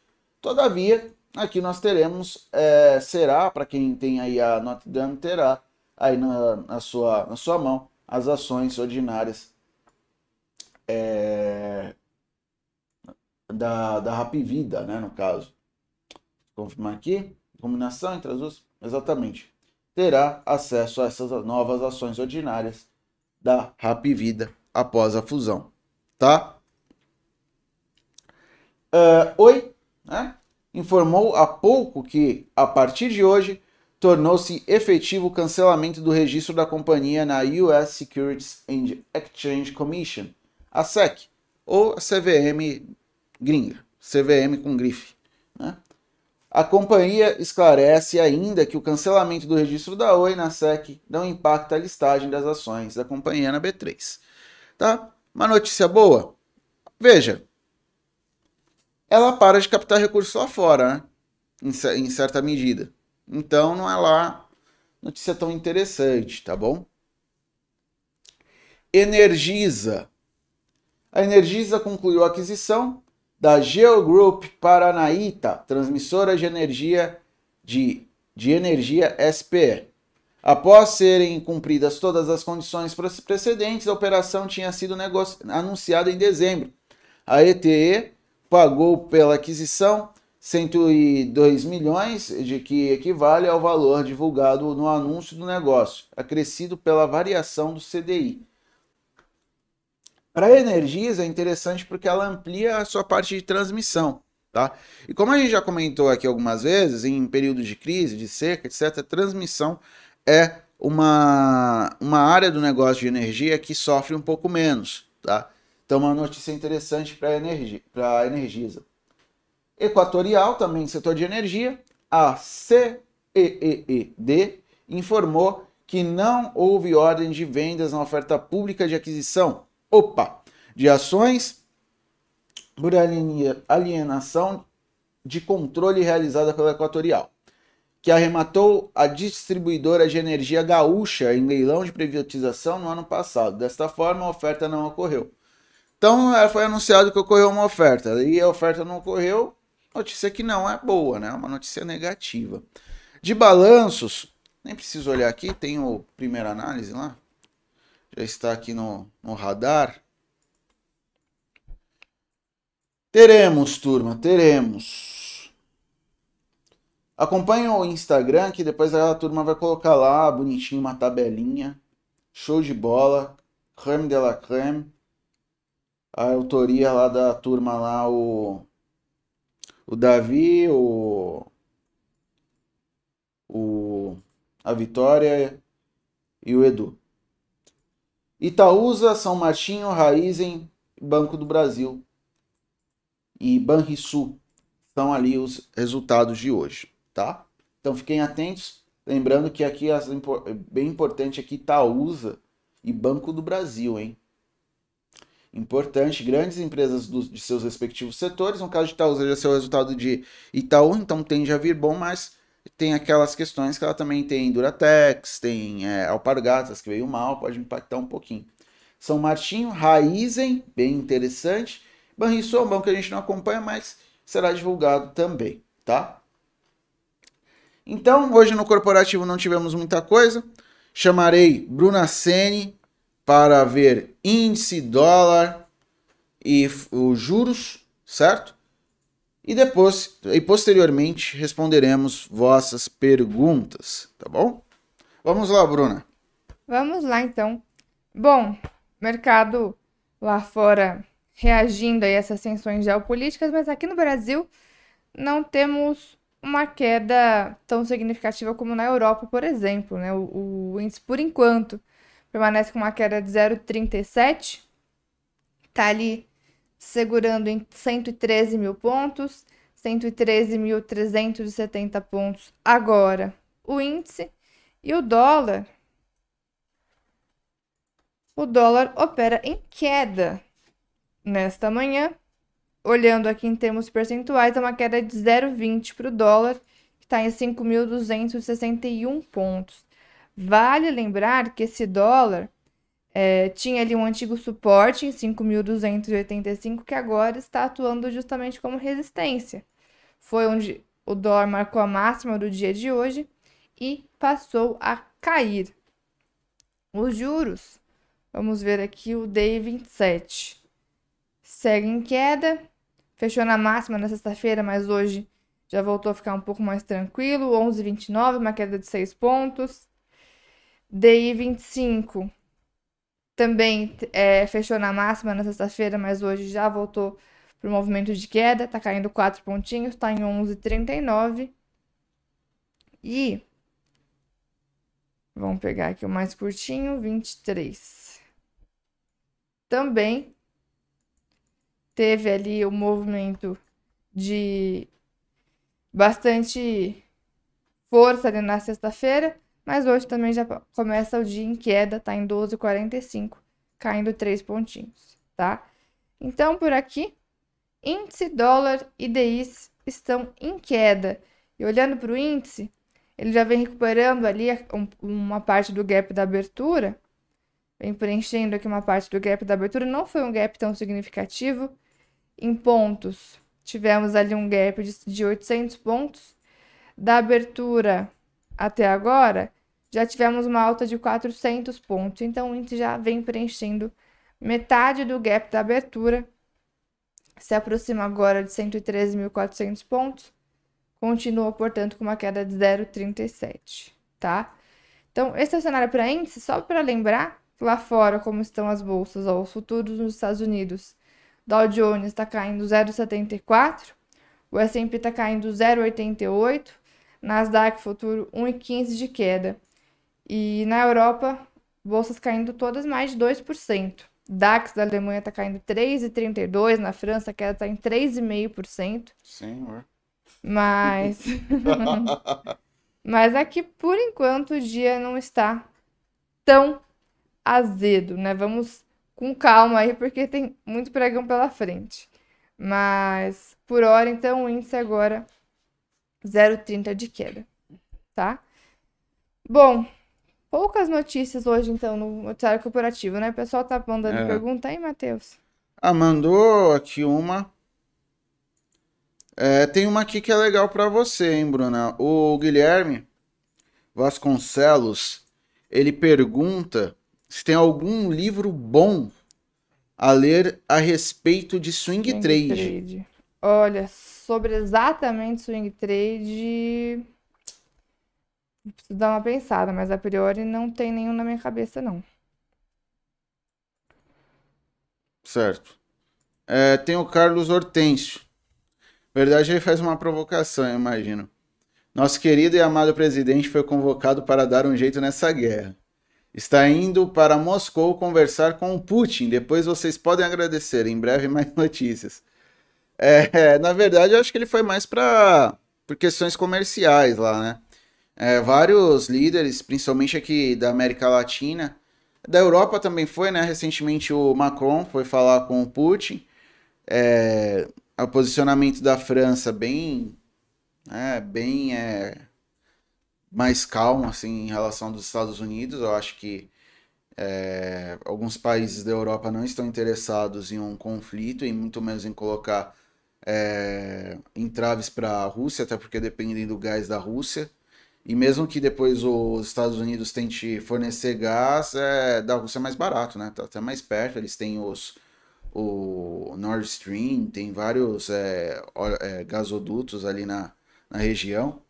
Todavia, aqui nós teremos, é, será, para quem tem aí a Notre Dame, terá aí na, na, sua, na sua mão as ações ordinárias é, da, da Rapvida, né, no caso. Vou confirmar aqui, combinação entre as duas, exatamente. Terá acesso a essas novas ações ordinárias da Rapvida após a fusão, tá? Uh, Oi, né? Informou há pouco que, a partir de hoje, tornou-se efetivo o cancelamento do registro da companhia na US Securities and Exchange Commission, a SEC, ou a CVM gringa, CVM com grife. Né? A companhia esclarece ainda que o cancelamento do registro da Oi na SEC não impacta a listagem das ações da companhia na B3. Tá? Uma notícia boa? Veja, ela para de captar recursos lá fora, né? em, em certa medida. Então não é lá notícia tão interessante, tá bom? Energisa. A Energisa concluiu a aquisição da Geogroup Paranaíta, transmissora de energia de, de energia SPE. Após serem cumpridas todas as condições precedentes, a operação tinha sido anunciada em dezembro. A ETE pagou pela aquisição 102 milhões, de que equivale ao valor divulgado no anúncio do negócio, acrescido pela variação do CDI. Para a Energisa é interessante porque ela amplia a sua parte de transmissão. Tá? E como a gente já comentou aqui algumas vezes, em períodos de crise, de seca, etc., transmissão é uma, uma área do negócio de energia que sofre um pouco menos. Tá? Então, uma notícia interessante para a Energisa. Equatorial, também setor de energia, a CEED informou que não houve ordem de vendas na oferta pública de aquisição opa, de ações por alienação de controle realizada pela Equatorial, que arrematou a distribuidora de energia gaúcha em leilão de privatização no ano passado. Desta forma, a oferta não ocorreu. Então, é, foi anunciado que ocorreu uma oferta, e a oferta não ocorreu, notícia que não é boa, né? Uma notícia negativa. De balanços, nem preciso olhar aqui, tem o primeira análise lá já está aqui no, no radar. Teremos, turma, teremos. Acompanhe o Instagram, que depois a turma vai colocar lá bonitinho uma tabelinha. Show de bola. Creme de la creme. A autoria lá da turma lá, o o Davi, o, o a Vitória e o Edu. Itaúsa, São Martinho, Raizen, Banco do Brasil e Banrisul são ali os resultados de hoje, tá? Então fiquem atentos, lembrando que aqui é bem importante aqui Itaúsa e Banco do Brasil, hein? Importante, grandes empresas do, de seus respectivos setores. No caso de Itaúsa, já é o resultado de Itaú, então tende a vir bom, mas tem aquelas questões que ela também tem Duratex, tem é, Alpargatas, que veio mal, pode impactar um pouquinho. São Martinho, Raizen, bem interessante. Banrisul é um banco que a gente não acompanha, mas será divulgado também, tá? Então, hoje no corporativo não tivemos muita coisa. Chamarei Bruna Sene para ver índice, dólar e os juros, certo? E depois e posteriormente responderemos vossas perguntas, tá bom? Vamos lá, Bruna. Vamos lá então. Bom, mercado lá fora reagindo a essas tensões geopolíticas, mas aqui no Brasil não temos uma queda tão significativa como na Europa, por exemplo. Né? O, o índice, por enquanto, permanece com uma queda de 0,37, está ali segurando em 113 mil pontos, 113.370 pontos agora o índice, e o dólar. O dólar opera em queda nesta manhã. Olhando aqui em termos percentuais, é uma queda de 0,20 para o dólar, que está em 5.261 pontos. Vale lembrar que esse dólar é, tinha ali um antigo suporte em 5.285, que agora está atuando justamente como resistência. Foi onde o dólar marcou a máxima do dia de hoje e passou a cair. Os juros, vamos ver aqui o DI 27 segue em queda. Fechou na máxima na sexta-feira, mas hoje já voltou a ficar um pouco mais tranquilo. 11,29, uma queda de 6 pontos. DI 25 também é, fechou na máxima na sexta-feira, mas hoje já voltou para o movimento de queda. Está caindo 4 pontinhos, está em 11,39. E vamos pegar aqui o mais curtinho, 23. Também teve ali o movimento de bastante força ali na sexta-feira, mas hoje também já começa o dia em queda, tá em 12,45, caindo 3 pontinhos, tá? Então, por aqui, índice, dólar e DIs estão em queda. E olhando para o índice, ele já vem recuperando ali uma parte do gap da abertura, vem preenchendo aqui uma parte do gap da abertura. Não foi um gap tão significativo, em pontos, tivemos ali um gap de, de 800 pontos. Da abertura até agora, já tivemos uma alta de 400 pontos. Então, o índice já vem preenchendo metade do gap da abertura. Se aproxima agora de 113.400 pontos. Continua, portanto, com uma queda de 0,37, tá? Então, esse é o cenário para índice. Só para lembrar, lá fora, como estão as bolsas, ó, os futuros nos Estados Unidos Dow Jones está caindo 0,74, o S&P está caindo 0,88, Nasdaq futuro 1,15 de queda. E na Europa, bolsas caindo todas mais de 2%. DAX da Alemanha está caindo 3,32%, na França a queda está em 3,5%. Senhor. Mas. Mas aqui, por enquanto, o dia não está tão azedo, né? Vamos com calma aí, porque tem muito pregão pela frente. Mas por hora, então, o índice agora 0,30 de queda, tá? Bom, poucas notícias hoje, então, no noticiário corporativo, né? O pessoal tá mandando é. pergunta aí, Matheus. Ah, mandou aqui uma. É, tem uma aqui que é legal para você, hein, Bruna? O Guilherme Vasconcelos, ele pergunta se tem algum livro bom a ler a respeito de swing, swing trade. trade. Olha, sobre exatamente swing trade, preciso dar uma pensada, mas a priori não tem nenhum na minha cabeça, não. Certo. É, tem o Carlos Hortêncio. verdade, ele faz uma provocação, eu imagino. Nosso querido e amado presidente foi convocado para dar um jeito nessa guerra. Está indo para Moscou conversar com o Putin. Depois vocês podem agradecer. Em breve, mais notícias. É, na verdade, eu acho que ele foi mais para por questões comerciais lá, né? É, vários líderes, principalmente aqui da América Latina, da Europa também foi, né? Recentemente o Macron foi falar com o Putin. É, o posicionamento da França bem, é, bem é, mais calmo assim em relação dos Estados Unidos. Eu acho que é, alguns países da Europa não estão interessados em um conflito e muito menos em colocar é, entraves para a Rússia, até porque dependem do gás da Rússia. E mesmo que depois os Estados Unidos tente fornecer gás, é, da Rússia é mais barato, né? Tá até mais perto. Eles têm os o Nord Stream, tem vários é, é, gasodutos ali na, na região.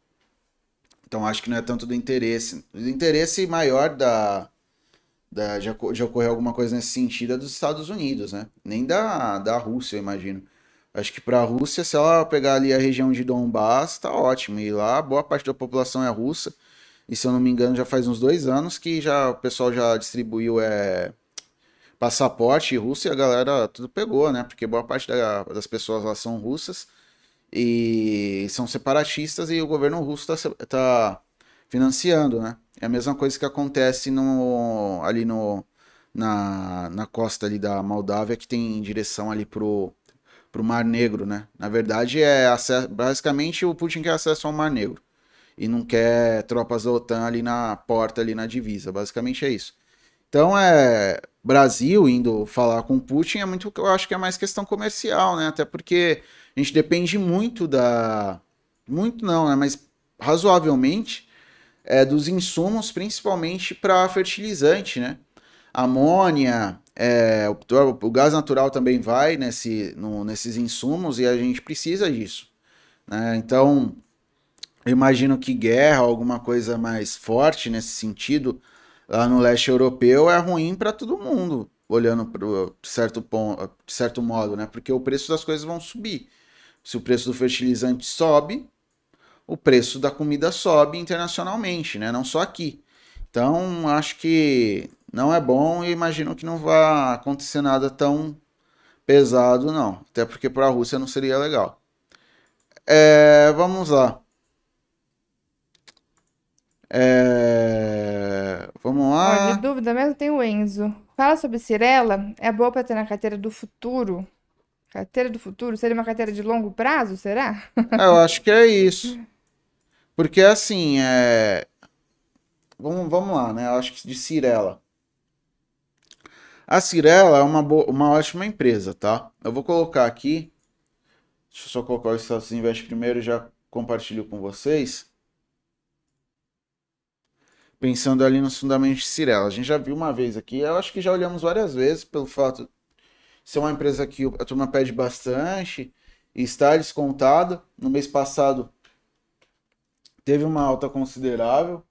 Então acho que não é tanto do interesse. O interesse maior da, da de, de ocorrer alguma coisa nesse sentido é dos Estados Unidos, né? Nem da, da Rússia, eu imagino. Acho que para a Rússia, se ela pegar ali a região de Donbass, tá ótimo. E lá, boa parte da população é russa. E se eu não me engano, já faz uns dois anos que já o pessoal já distribuiu é, passaporte russo e a galera tudo pegou, né? Porque boa parte da, das pessoas lá são russas e são separatistas e o governo russo está tá financiando, né? É a mesma coisa que acontece no, ali no, na, na costa ali da Moldávia, que tem em direção ali pro para o Mar Negro, né? Na verdade, é acesso, basicamente o Putin quer acesso ao Mar Negro e não quer tropas da OTAN ali na porta, ali na divisa. Basicamente é isso. Então, é Brasil indo falar com o Putin é muito, eu acho que é mais questão comercial, né? Até porque a gente depende muito da, muito não, né? Mas razoavelmente é, dos insumos, principalmente para fertilizante, né? Amônia, é, o, o, gás natural também vai nesse, no, nesses insumos e a gente precisa disso. Né? Então, eu imagino que guerra, alguma coisa mais forte nesse sentido, lá no leste europeu é ruim para todo mundo, olhando para certo, ponto, de certo modo, né? porque o preço das coisas vão subir. Se o preço do fertilizante sobe, o preço da comida sobe internacionalmente, né? não só aqui. Então, acho que não é bom e imagino que não vai acontecer nada tão pesado, não. Até porque para a Rússia não seria legal. É, vamos lá. É, vamos lá. De dúvida mesmo tem o Enzo. Fala sobre Cirela. É boa para ter na carteira do futuro? Carteira do futuro? Seria uma carteira de longo prazo, será? Eu acho que é isso. Porque assim, é... vamos, vamos lá, né? Eu acho que de Cirela. A Cirela é uma, uma ótima empresa, tá? Eu vou colocar aqui. Deixa eu só colocar o status investe primeiro e já compartilho com vocês. Pensando ali nos fundamentos de Cirela. A gente já viu uma vez aqui, eu acho que já olhamos várias vezes pelo fato de ser uma empresa que a turma pede bastante e está descontado. No mês passado teve uma alta considerável.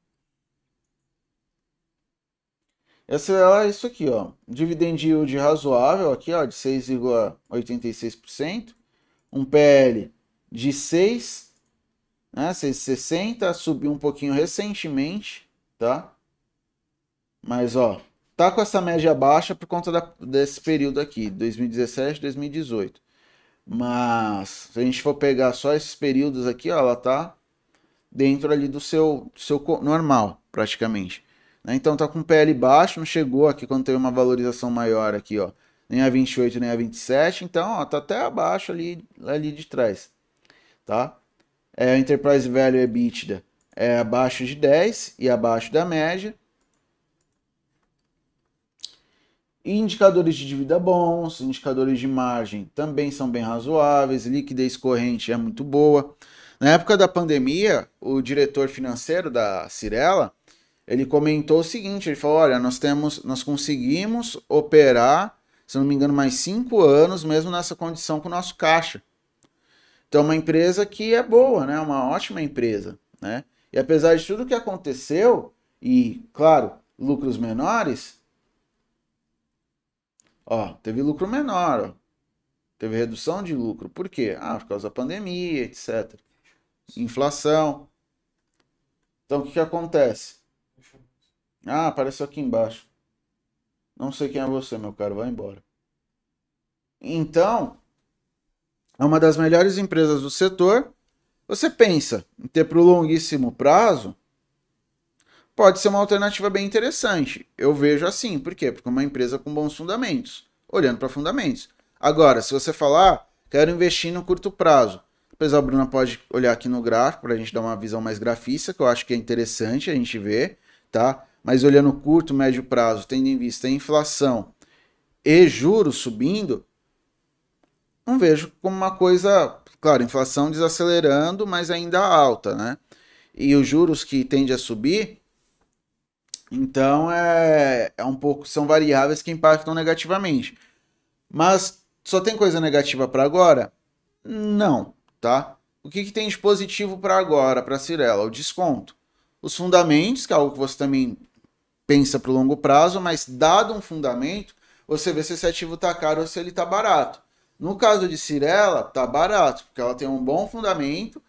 Essa é isso aqui, ó. Dividend yield razoável aqui, ó, de 6,86%. Um PL de 6, né, 6,60, subiu um pouquinho recentemente, tá? Mas, ó, tá com essa média baixa por conta da, desse período aqui, 2017, 2018. Mas, se a gente for pegar só esses períodos aqui, ó, ela tá dentro ali do seu, seu normal, praticamente. Né? Então tá com PL baixo, não chegou aqui quando teve uma valorização maior aqui, ó. Nem a 28, nem a 27, então, ó, tá até abaixo ali, ali de trás, tá? É, Enterprise Value EBITDA é abaixo de 10 e abaixo da média. Indicadores de dívida bons, indicadores de margem também são bem razoáveis, liquidez corrente é muito boa. Na época da pandemia, o diretor financeiro da Cirela, ele comentou o seguinte: ele falou, olha, nós temos, nós conseguimos operar, se não me engano, mais cinco anos, mesmo nessa condição com o nosso caixa. Então, é uma empresa que é boa, né? Uma ótima empresa, né? E apesar de tudo que aconteceu, e, claro, lucros menores, ó, teve lucro menor, ó. teve redução de lucro. Por quê? Ah, por causa da pandemia, etc. Inflação. Então, o que, que acontece? Ah, apareceu aqui embaixo. Não sei quem é você, meu caro, vai embora. Então, é uma das melhores empresas do setor. Você pensa em ter para o longuíssimo prazo, pode ser uma alternativa bem interessante. Eu vejo assim, por quê? Porque é uma empresa com bons fundamentos, olhando para fundamentos. Agora, se você falar, ah, quero investir no curto prazo, apesar a Bruna pode olhar aqui no gráfico para a gente dar uma visão mais grafista, que eu acho que é interessante a gente ver, tá? Mas olhando curto, médio prazo, tendo em vista a inflação e juros subindo, não vejo como uma coisa, claro, inflação desacelerando, mas ainda alta, né? E os juros que tende a subir, então é, é um pouco, são variáveis que impactam negativamente. Mas só tem coisa negativa para agora? Não, tá? O que, que tem de positivo para agora, para Cirela? O desconto. Os fundamentos, que é algo que você também pensa para o longo prazo, mas dado um fundamento, você vê se esse ativo está caro ou se ele está barato. No caso de Cirela, tá barato, porque ela tem um bom fundamento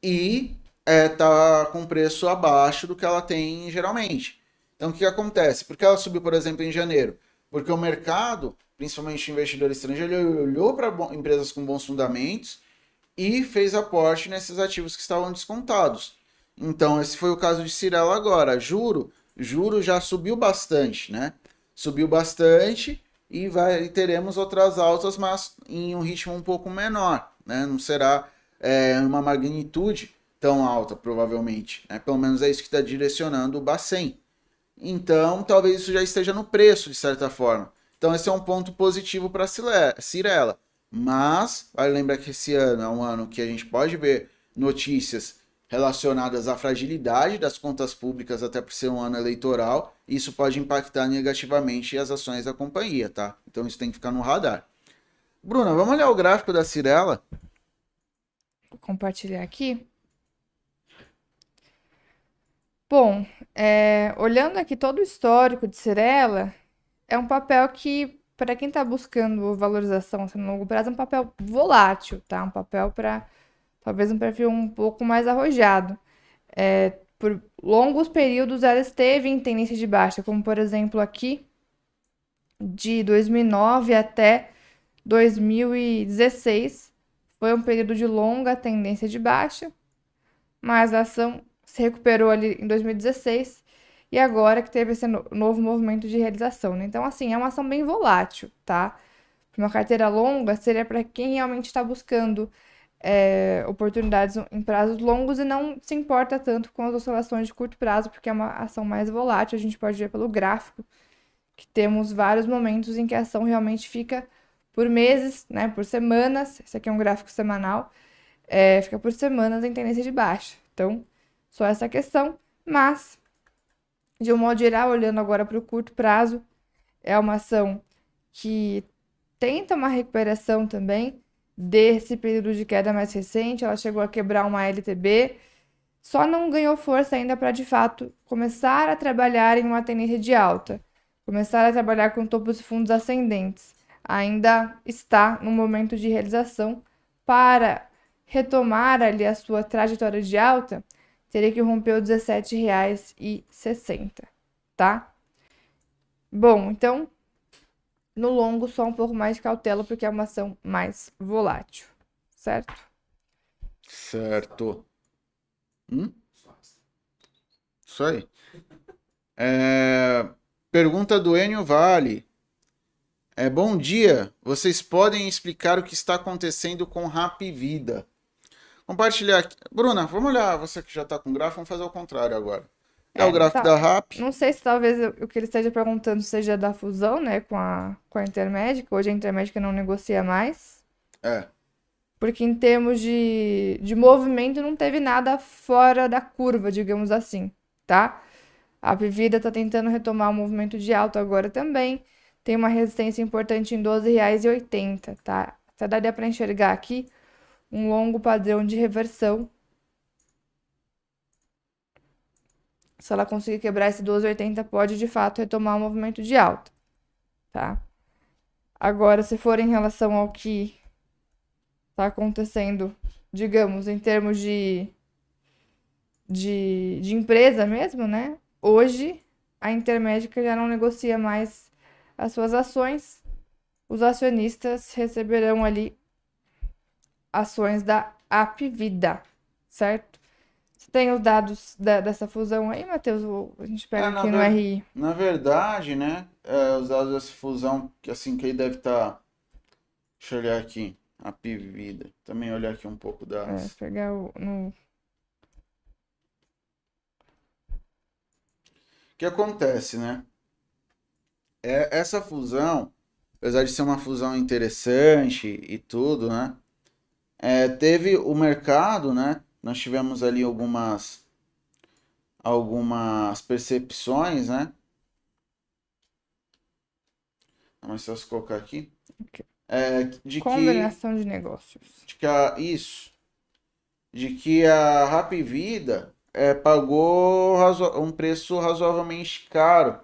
e é, tá com preço abaixo do que ela tem geralmente. Então o que, acontece? Por que ela subiu, por exemplo, em janeiro? Porque o mercado, principalmente investidor estrangeiro, olhou para empresas com bons fundamentos e fez aporte nesses ativos que estavam descontados. Então, esse foi o caso de Cirela agora. Juro, juro já subiu bastante, né? Subiu bastante e vai, teremos outras altas, mas em um ritmo um pouco menor, né? Não será é, uma magnitude tão alta, provavelmente. Né? Pelo menos é isso que está direcionando o Bacen. Então, talvez isso já esteja no preço, de certa forma. Então, esse é um ponto positivo para a Cirela. Mas, vale lembrar que esse ano é um ano que a gente pode ver notícias relacionadas à fragilidade das contas públicas, até por ser um ano eleitoral, isso pode impactar negativamente as ações da companhia, tá? Então isso tem que ficar no radar. Bruna, vamos olhar o gráfico da Cirela? Vou compartilhar aqui. Bom, é, olhando aqui todo o histórico de Cirela, é um papel que, para quem está buscando valorização assim, no longo prazo, é um papel volátil, tá? Um papel para talvez um perfil um pouco mais arrojado. É, por longos períodos ela esteve em tendência de baixa, como por exemplo aqui, de 2009 até 2016, foi um período de longa tendência de baixa, mas a ação se recuperou ali em 2016 e agora que teve esse novo movimento de realização. Né? Então, assim, é uma ação bem volátil, tá? Uma carteira longa seria para quem realmente está buscando é, oportunidades em prazos longos e não se importa tanto com as oscilações de curto prazo, porque é uma ação mais volátil. A gente pode ver pelo gráfico que temos vários momentos em que a ação realmente fica por meses, né, por semanas. Esse aqui é um gráfico semanal, é, fica por semanas em tendência de baixa. Então, só essa questão, mas de um modo geral, olhando agora para o curto prazo, é uma ação que tenta uma recuperação também desse período de queda mais recente, ela chegou a quebrar uma LTB, só não ganhou força ainda para de fato começar a trabalhar em uma tendência de alta, começar a trabalhar com topos e fundos ascendentes. Ainda está no momento de realização para retomar ali a sua trajetória de alta, teria que romper os R$17,60, tá? Bom, então no longo, só um pouco mais de cautela, porque é uma ação mais volátil. Certo? Certo. Hum? Isso aí. É... Pergunta do Enio Vale. É, bom dia. Vocês podem explicar o que está acontecendo com Rap Vida? Compartilhar aqui. Bruna, vamos olhar. Você que já está com gráfico, vamos fazer o contrário agora. É, o gráfico tá. da RAP. Não sei se talvez o que ele esteja perguntando seja da fusão, né, com a, com a Intermédica. Hoje a Intermédica não negocia mais. É. Porque em termos de, de movimento não teve nada fora da curva, digamos assim, tá? A Vivida está tentando retomar o movimento de alta agora também. Tem uma resistência importante em R$ 12,80, tá? Até daria para enxergar aqui um longo padrão de reversão Se ela conseguir quebrar esse 12,80, pode de fato retomar o movimento de alta, tá? Agora, se for em relação ao que tá acontecendo, digamos, em termos de, de, de empresa mesmo, né? Hoje, a Intermédica já não negocia mais as suas ações. Os acionistas receberão ali ações da Apvida, certo? Tem os dados da- dessa fusão aí, Matheus? A gente pega É, aqui no ver- RI. Na verdade, né, é, os dados dessa fusão, que assim, que ele deve estar... Deixa eu olhar aqui, a Pivida. Também olhar aqui um pouco É, das... pegar o, no, O que acontece, né? É, essa fusão, apesar de ser uma fusão interessante e tudo, né? É, teve o mercado, né? Nós tivemos ali algumas algumas percepções, né? Mas se eu colocar aqui, Ok. é, de que combinação de negócios. de que a, isso, de que a Rap Vida é, pagou razo- um preço razoavelmente caro,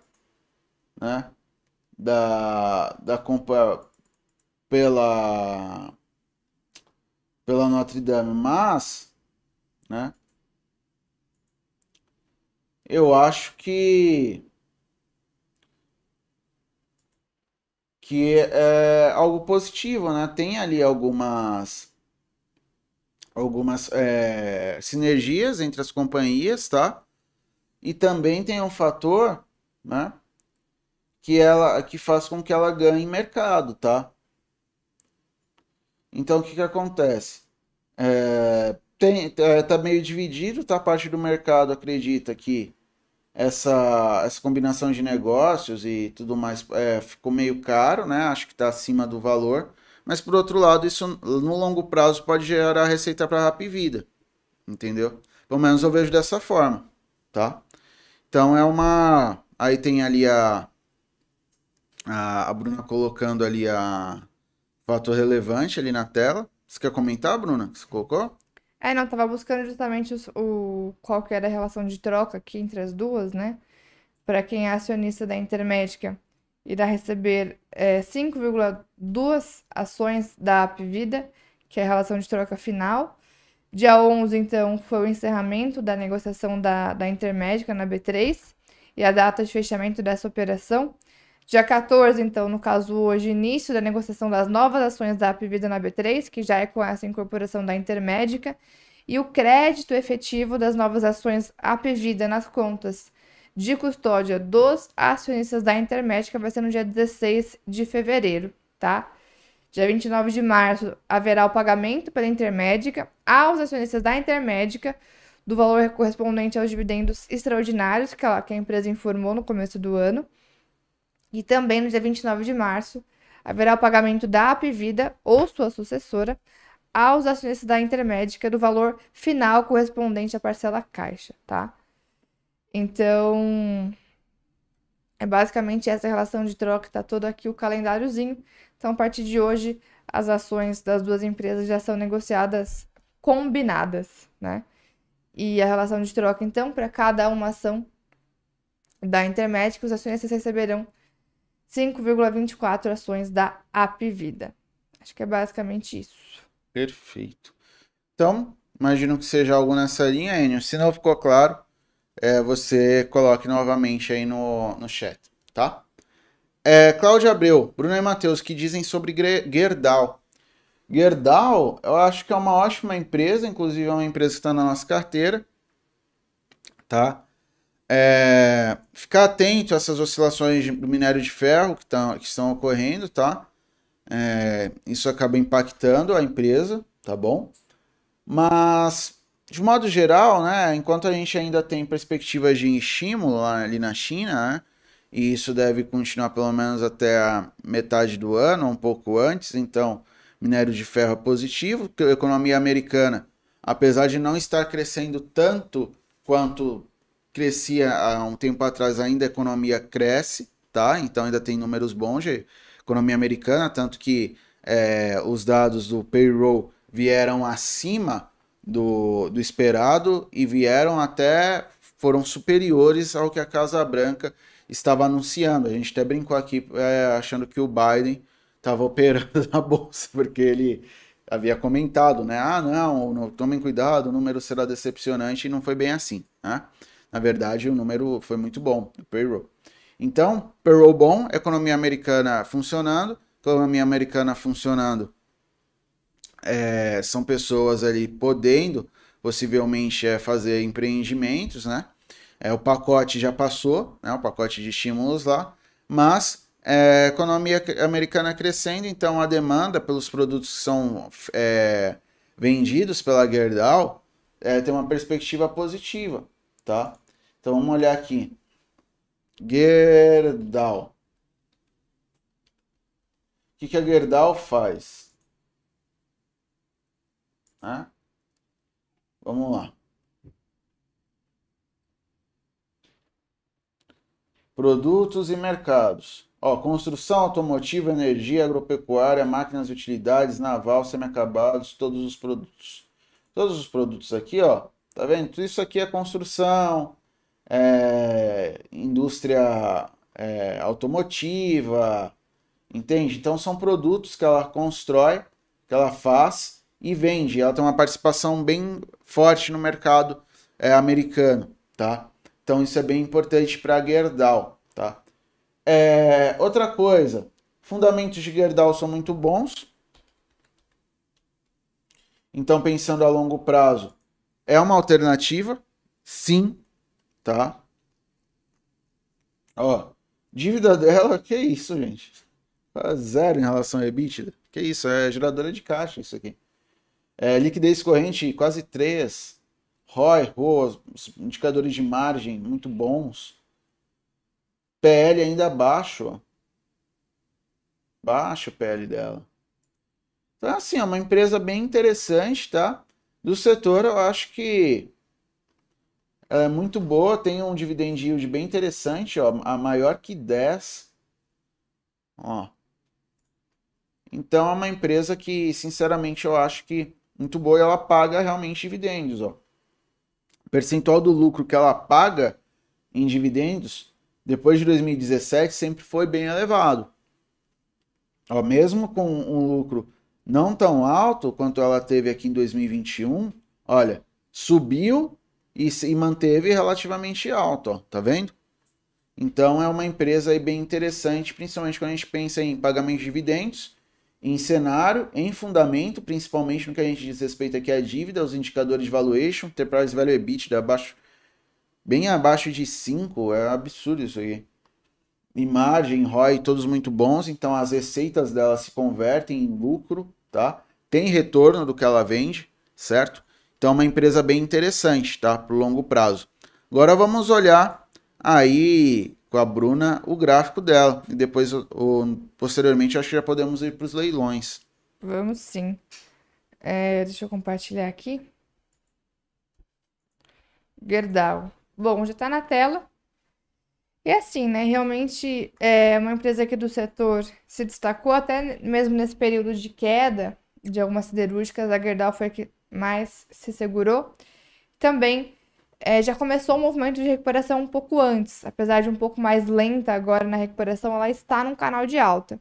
né, da, da compra pela pela Notre Dame, mas, né, eu acho que que é algo positivo, né? Tem ali algumas algumas é, sinergias entre as companhias, tá? E também tem um fator, né? Que ela que faz com que ela ganhe mercado, tá? Então o que que acontece? É, tem, é, tá meio dividido, tá? Parte do mercado acredita que essa, essa combinação de negócios e tudo mais é, ficou meio caro, né? Acho que está acima do valor. Mas por outro lado, isso no longo prazo pode gerar receita para a Rapvida, entendeu? Pelo menos eu vejo dessa forma, tá? Então é uma. Aí tem ali a. A, a Bruna colocando ali a fator relevante ali na tela. Você quer comentar, Bruna? Que você colocou? É, não, tava buscando justamente os- o, qual que era a relação de troca aqui entre as duas, né? Para quem é acionista da Intermédica, irá receber é, 5,2 ações da Apvida, que é a relação de troca final. Dia 11, então, foi o encerramento da negociação da, da Intermédica na B3 e a data de fechamento dessa operação. Dia 14, então, no caso hoje, início da negociação das novas ações da Apvida na B3, que já é com essa incorporação da Intermédica, e o crédito efetivo das novas ações Apvida nas contas de custódia dos acionistas da Intermédica vai ser no dia 16 de fevereiro, tá? Dia 29 de março haverá o pagamento pela Intermédica aos acionistas da Intermédica do valor correspondente aos dividendos extraordinários que a, que a empresa informou no começo do ano. E também no dia 29 de março haverá o pagamento da Apvida ou sua sucessora aos acionistas da Intermédica do valor final correspondente à parcela caixa, tá? Então, é basicamente essa relação de troca, tá todo aqui o calendáriozinho. Então, a partir de hoje, as ações das duas empresas já são negociadas combinadas, né? E a relação de troca, então, para cada uma ação da Intermédica, os acionistas receberão 5,24 ações da Apvida. Acho que é basicamente isso. Perfeito. Então, imagino que seja algo nessa linha, Enio. Se não ficou claro, é, você coloque novamente aí no, no chat, tá? É, Cláudia Abreu, Bruno e Matheus, que dizem sobre Gerdau. Gerdau, eu acho que é uma ótima empresa, inclusive é uma empresa que está na nossa carteira, tá? É, ficar atento a essas oscilações do minério de ferro que, tão, que estão ocorrendo, tá? É, isso acaba impactando a empresa, tá bom? Mas, de modo geral, né, enquanto a gente ainda tem perspectivas de estímulo ali na China, né, e isso deve continuar pelo menos até a metade do ano, um pouco antes, então minério de ferro é positivo, a economia americana, apesar de não estar crescendo tanto quanto crescia há um tempo atrás, ainda a economia cresce, tá? Então ainda tem números bons de economia americana, tanto que é, os dados do payroll vieram acima do, do esperado e vieram até foram superiores ao que a Casa Branca estava anunciando. A gente até brincou aqui é, achando que o Biden estava operando na bolsa, porque ele havia comentado, né? Ah, não, não, tomem cuidado, o número será decepcionante e não foi bem assim, né? Na verdade, o número foi muito bom, o payroll. Então, payroll bom, economia americana funcionando, economia americana funcionando, é, são pessoas ali podendo possivelmente é, fazer empreendimentos, né? É, o pacote já passou, né? O pacote de estímulos lá, mas é, economia americana crescendo, então a demanda pelos produtos que são é, vendidos pela Gerdau é, tem uma perspectiva positiva, tá? Então vamos olhar aqui. Gerdau. O que, que a Gerdau faz? Né? Vamos lá. Produtos e mercados. Ó, construção automotiva, energia, agropecuária, máquinas e utilidades, naval, semiacabados, todos os produtos. Todos os produtos aqui, ó, tá vendo? Tudo isso aqui é construção, é, indústria é, automotiva, entende? Então são produtos que ela constrói, que ela faz e vende. Ela tem uma participação bem forte no mercado é, americano, tá? Então isso é bem importante para a Gerdau, tá? É, outra coisa, fundamentos de Gerdau são muito bons. Então pensando a longo prazo, é uma alternativa, sim, tá? Ó, dívida dela, que isso, gente? Zero em relação a EBITDA. Que isso, é geradora de caixa isso aqui. É, liquidez corrente quase 3. ROI, ROAS, indicadores de margem muito bons. PL ainda baixo. Baixo o PL dela. Então, assim, é uma empresa bem interessante, tá? Do setor, eu acho que ela é muito boa, tem um dividend yield bem interessante, ó, a maior que 10. Ó. Então é uma empresa que, sinceramente, eu acho que muito boa e ela paga realmente dividendos, ó. O percentual do lucro que ela paga em dividendos depois de 2017 sempre foi bem elevado. Ó, mesmo com um lucro não tão alto quanto ela teve aqui em 2021, olha, subiu e, e manteve relativamente alto, ó, tá vendo? Então é uma empresa aí bem interessante, principalmente quando a gente pensa em pagamento de dividendos em cenário, em fundamento, principalmente no que a gente diz respeito aqui à dívida, os indicadores de valuation, enterprise value EBITDA abaixo, bem abaixo de 5, é absurdo isso aqui. E margem, ROI, todos muito bons, então as receitas dela se convertem em lucro, tá? Tem retorno do que ela vende, certo? Então é uma empresa bem interessante, tá? Para longo prazo. Agora vamos olhar aí com a Bruna o gráfico dela. E depois, o, o posteriormente, acho que já podemos ir para os leilões. Vamos sim. É, deixa eu compartilhar aqui. Gerdau. Bom, já está na tela. E assim, né? Realmente é uma empresa aqui do setor se destacou até mesmo nesse período de queda de algumas siderúrgicas. A Gerdau foi que mais se segurou. Também é, já começou o movimento de recuperação um pouco antes, apesar de um pouco mais lenta agora na recuperação, ela está num canal de alta.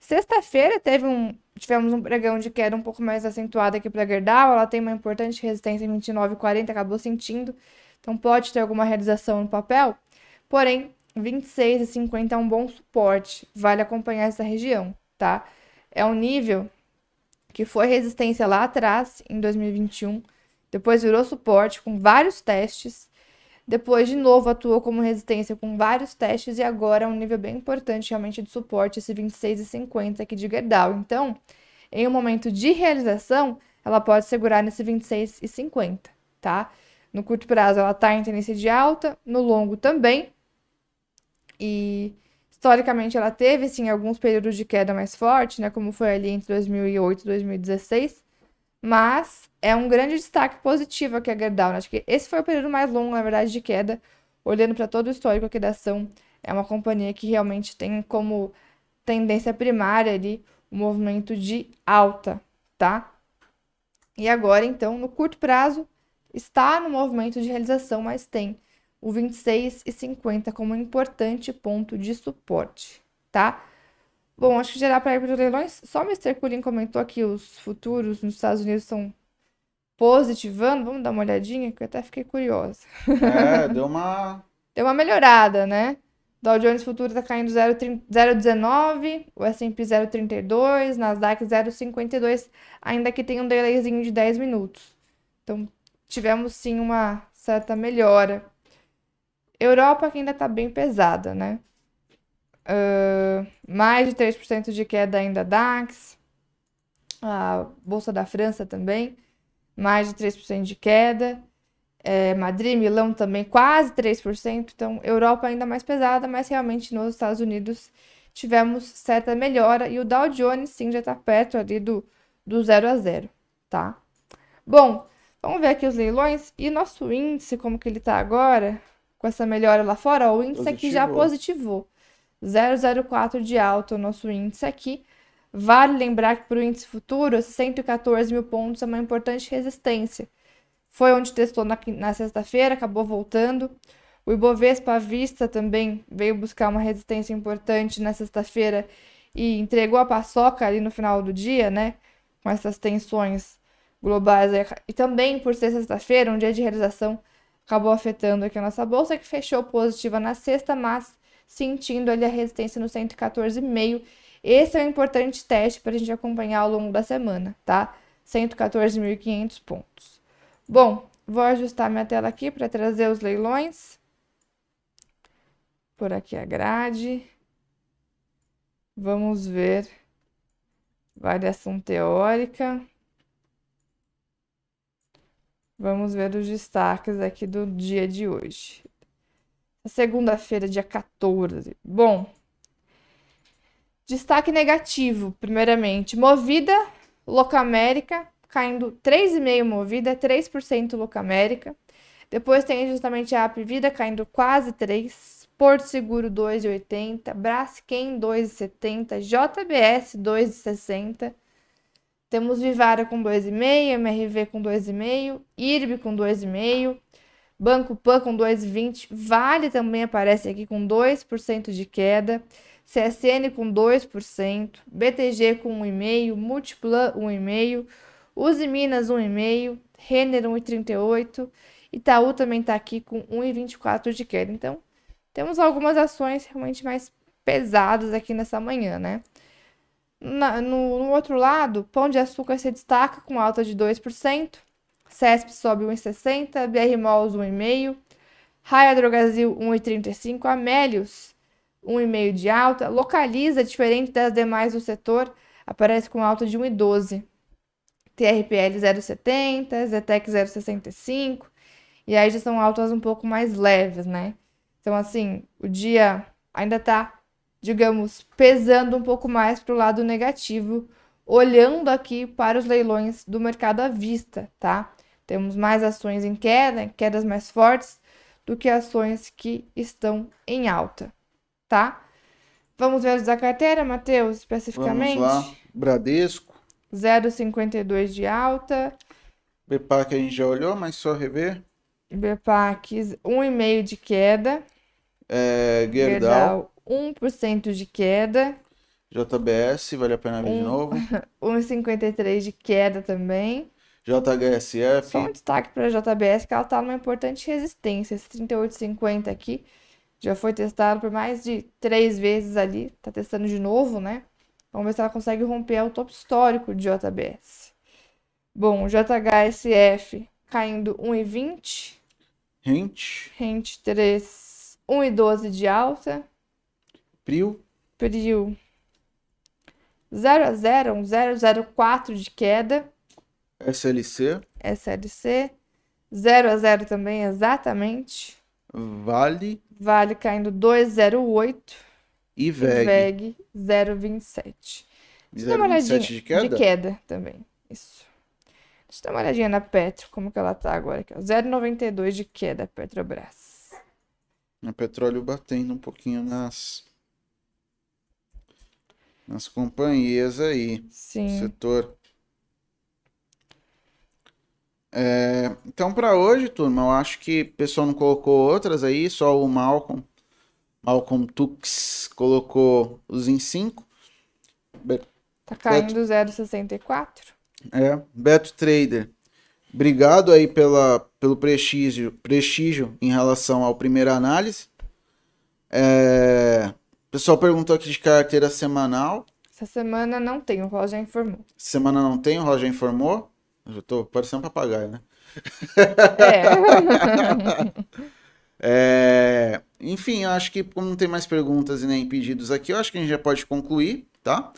Sexta-feira teve um, tivemos um pregão de queda um pouco mais acentuado aqui para Gerdau, ela tem uma importante resistência em 29,40, acabou sentindo, então pode ter alguma realização no papel, porém 26,50 é um bom suporte, vale acompanhar essa região, tá? É um nível que foi resistência lá atrás, em 2021, depois virou suporte com vários testes. Depois, de novo, atuou como resistência com vários testes e agora é um nível bem importante realmente de suporte, esse 26,50 aqui de Gerdau. Então, em um momento de realização, ela pode segurar nesse 26,50, tá? No curto prazo, ela está em tendência de alta, no longo também. E historicamente, ela teve, sim, alguns períodos de queda mais forte, né? Como foi ali entre 2008 e 2016. Mas é um grande destaque positivo aqui a Gerdau. Né? Acho que esse foi o período mais longo, na verdade, de queda. Olhando para todo o histórico aqui da ação, é uma companhia que realmente tem como tendência primária ali o movimento de alta, tá? E agora, então, no curto prazo, está no movimento de realização, mas tem o 26,50 como um importante ponto de suporte, tá? Bom, acho que gerar para ir para os leilões. Só o Mr. Cullen comentou que os futuros nos Estados Unidos estão positivando. Vamos dar uma olhadinha, que eu até fiquei curiosa. É, deu uma. Deu uma melhorada, né? Dow Jones Futuro tá caindo 0,30 0,19, o S&P 0,32, Nasdaq 0,52, ainda que tenha um delayzinho de 10 minutos. Então, tivemos sim uma certa melhora. Europa que ainda tá bem pesada, né? Ah, mais de 3% de queda ainda DAX. A Bolsa da França também, mais de 3% de queda. É, Madrid, Milão também quase 3%. Então, Europa ainda mais pesada, mas realmente nos Estados Unidos tivemos certa melhora. E o Dow Jones, sim, já está perto ali do, do 0 a 0, tá? Bom, vamos ver aqui os leilões. E nosso índice, como que ele está agora, com essa melhora lá fora, ó, o índice aqui já Positivou. positivou. 0,04 de alta o nosso índice aqui. Vale lembrar que para o índice futuro, esses 114 mil pontos é uma importante resistência. Foi onde testou na, na sexta-feira, acabou voltando. O Ibovespa à vista também veio buscar uma resistência importante na sexta-feira e entregou a paçoca ali no final do dia, né? Com essas tensões globais. E também por ser sexta-feira, um dia de realização, acabou afetando aqui a nossa bolsa, que fechou positiva na sexta, mas sentindo ali a resistência no 114,5. Esse é um importante teste para a gente acompanhar ao longo da semana, tá? 114.500 pontos. Bom, vou ajustar minha tela aqui para trazer os leilões. Por aqui a grade. Vamos ver variação teórica. Vamos ver os destaques aqui do dia de hoje. Segunda-feira, dia 14. Bom, destaque negativo, primeiramente. Movida, Locamérica, caindo 3,5% Movida, 3% Locamérica. Depois tem justamente a Apvida caindo quase 3%. Porto Seguro 2,80%. Braskem 2,70%. JBS 2,60%. Temos Vivara com 2,5%, MRV com 2,5%, IRB com 2,5%, Banco Pan com 2,20%, Vale também aparece aqui com 2% de queda, CSN com 2%, BTG com 1,5%, Multiplan 1,5%, Uzi Minas 1,5%, Renner 1,38%, Itaú também está aqui com 1,24% de queda. Então, temos algumas ações realmente mais pesadas aqui nessa manhã, né? Na- no, no outro lado, Pão de Açúcar se destaca com alta de 2%, CESP sobe 1,60%, BR Malls 1,5%, Raia Drogasil 1,35%, Amélios 1,5% de alta, Localiza, diferente das demais do setor, aparece com alta de 1,12%, TRPL 0,70%, Zetec 0,65%, e aí já são altas um pouco mais leves, né? Então, assim, o dia ainda tá digamos, pesando um pouco mais para o lado negativo, olhando aqui para os leilões do mercado à vista, tá? Temos mais ações em queda, quedas mais fortes, do que ações que estão em alta, tá? Vamos ver os da carteira, Matheus, Vamos especificamente? lá. Bradesco. 0,52 de alta, BPAC a gente já olhou, mas só rever. BPAC 1,5 de queda, É, Gerdau. Gerdau 1% de queda, JBS, vale a pena ver de Um. novo. 1,53 de queda também. JHSF. Só um destaque para a JBS que ela está numa importante resistência. Esse 38,50 aqui já foi testado por mais de três vezes ali. Tá testando de novo, né? Vamos ver se ela consegue romper o topo histórico de JBS. Bom, JHSF caindo 1,20. Rent. Rent 3, 1,12 de alta. Prio. Prio 0 a 0, um 0,04 de queda. SLC. SLC. 0 a 0 também, exatamente. Vale. Vale caindo 2,08. E E VEG. VEG 0,27. Deixa eu dar uma 0,27 olhadinha. de queda? De queda também. Isso. Deixa eu dar uma olhadinha na Petro, como que ela tá agora aqui. ó. 0,92 de queda, Petrobras. O petróleo batendo um pouquinho nas nas companhias aí, Sim. setor. É, então para hoje, turma, eu acho que o pessoal não colocou outras aí, só o Malcolm, Malcolm Tux colocou os em 5. Be- Tá caindo 0,64. É, Beto Trader. Obrigado aí pela, pelo prestígio, prestígio em relação ao primeira análise. É, o pessoal perguntou aqui de carteira semanal. Essa semana não tem, o Roger informou. Semana não tem, o Roger informou. Eu já tô parecendo um papagaio, né? É. É, enfim, eu acho que como não tem mais perguntas e nem pedidos aqui, eu acho que a gente já pode concluir, tá?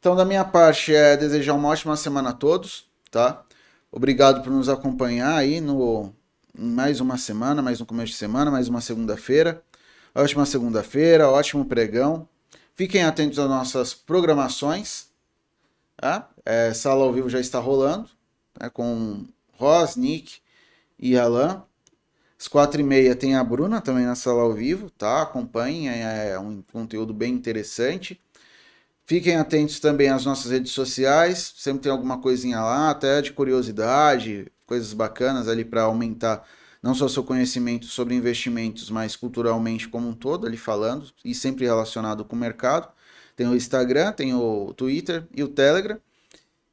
Então, da minha parte, é desejar uma ótima semana a todos, tá? Obrigado por nos acompanhar aí no em mais uma semana, mais um começo de semana, mais uma segunda-feira. Ótima segunda-feira, ótimo pregão. Fiquem atentos às nossas programações. Tá? É, sala ao vivo já está rolando, né, com Ros, Nick e Alan. Às quatro e meia tem a Bruna também na sala ao vivo, tá? Acompanhem, é um conteúdo bem interessante. Fiquem atentos também às nossas redes sociais, sempre tem alguma coisinha lá, até de curiosidade, coisas bacanas ali para aumentar não só seu conhecimento sobre investimentos, mas culturalmente como um todo, ali falando, e sempre relacionado com o mercado. Tem o Instagram, tem o Twitter e o Telegram.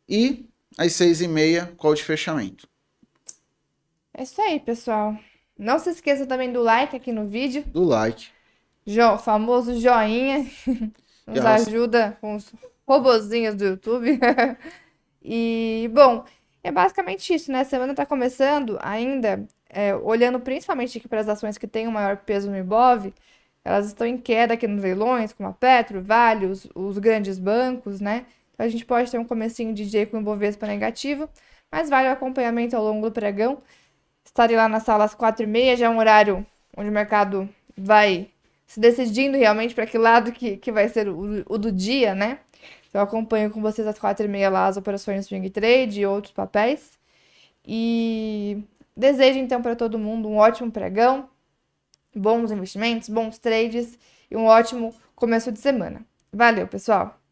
E às seis e meia, call de fechamento. É isso aí, pessoal. Não se esqueça também do like aqui no vídeo. Do like. Jo, famoso joinha. Nos ajuda com os robozinhos do YouTube. E, bom, é basicamente isso, né? A semana tá começando ainda, é, olhando principalmente aqui para as ações que têm o maior peso no Ibov, elas estão em queda aqui nos leilões, como a Petro, Vale, os, os grandes bancos, né? Então a gente pode ter um comecinho de dia com o Ibovespa negativo, mas vale o acompanhamento ao longo do pregão. Estarei lá na sala às quatro e meia, já é um horário onde o mercado vai se decidindo realmente para que lado que, que vai ser o, o do dia, né? Eu acompanho com vocês às quatro e meia lá as operações swing trade e outros papéis. E desejo então para todo mundo um ótimo pregão, bons investimentos, bons trades e um ótimo começo de semana. Valeu, pessoal!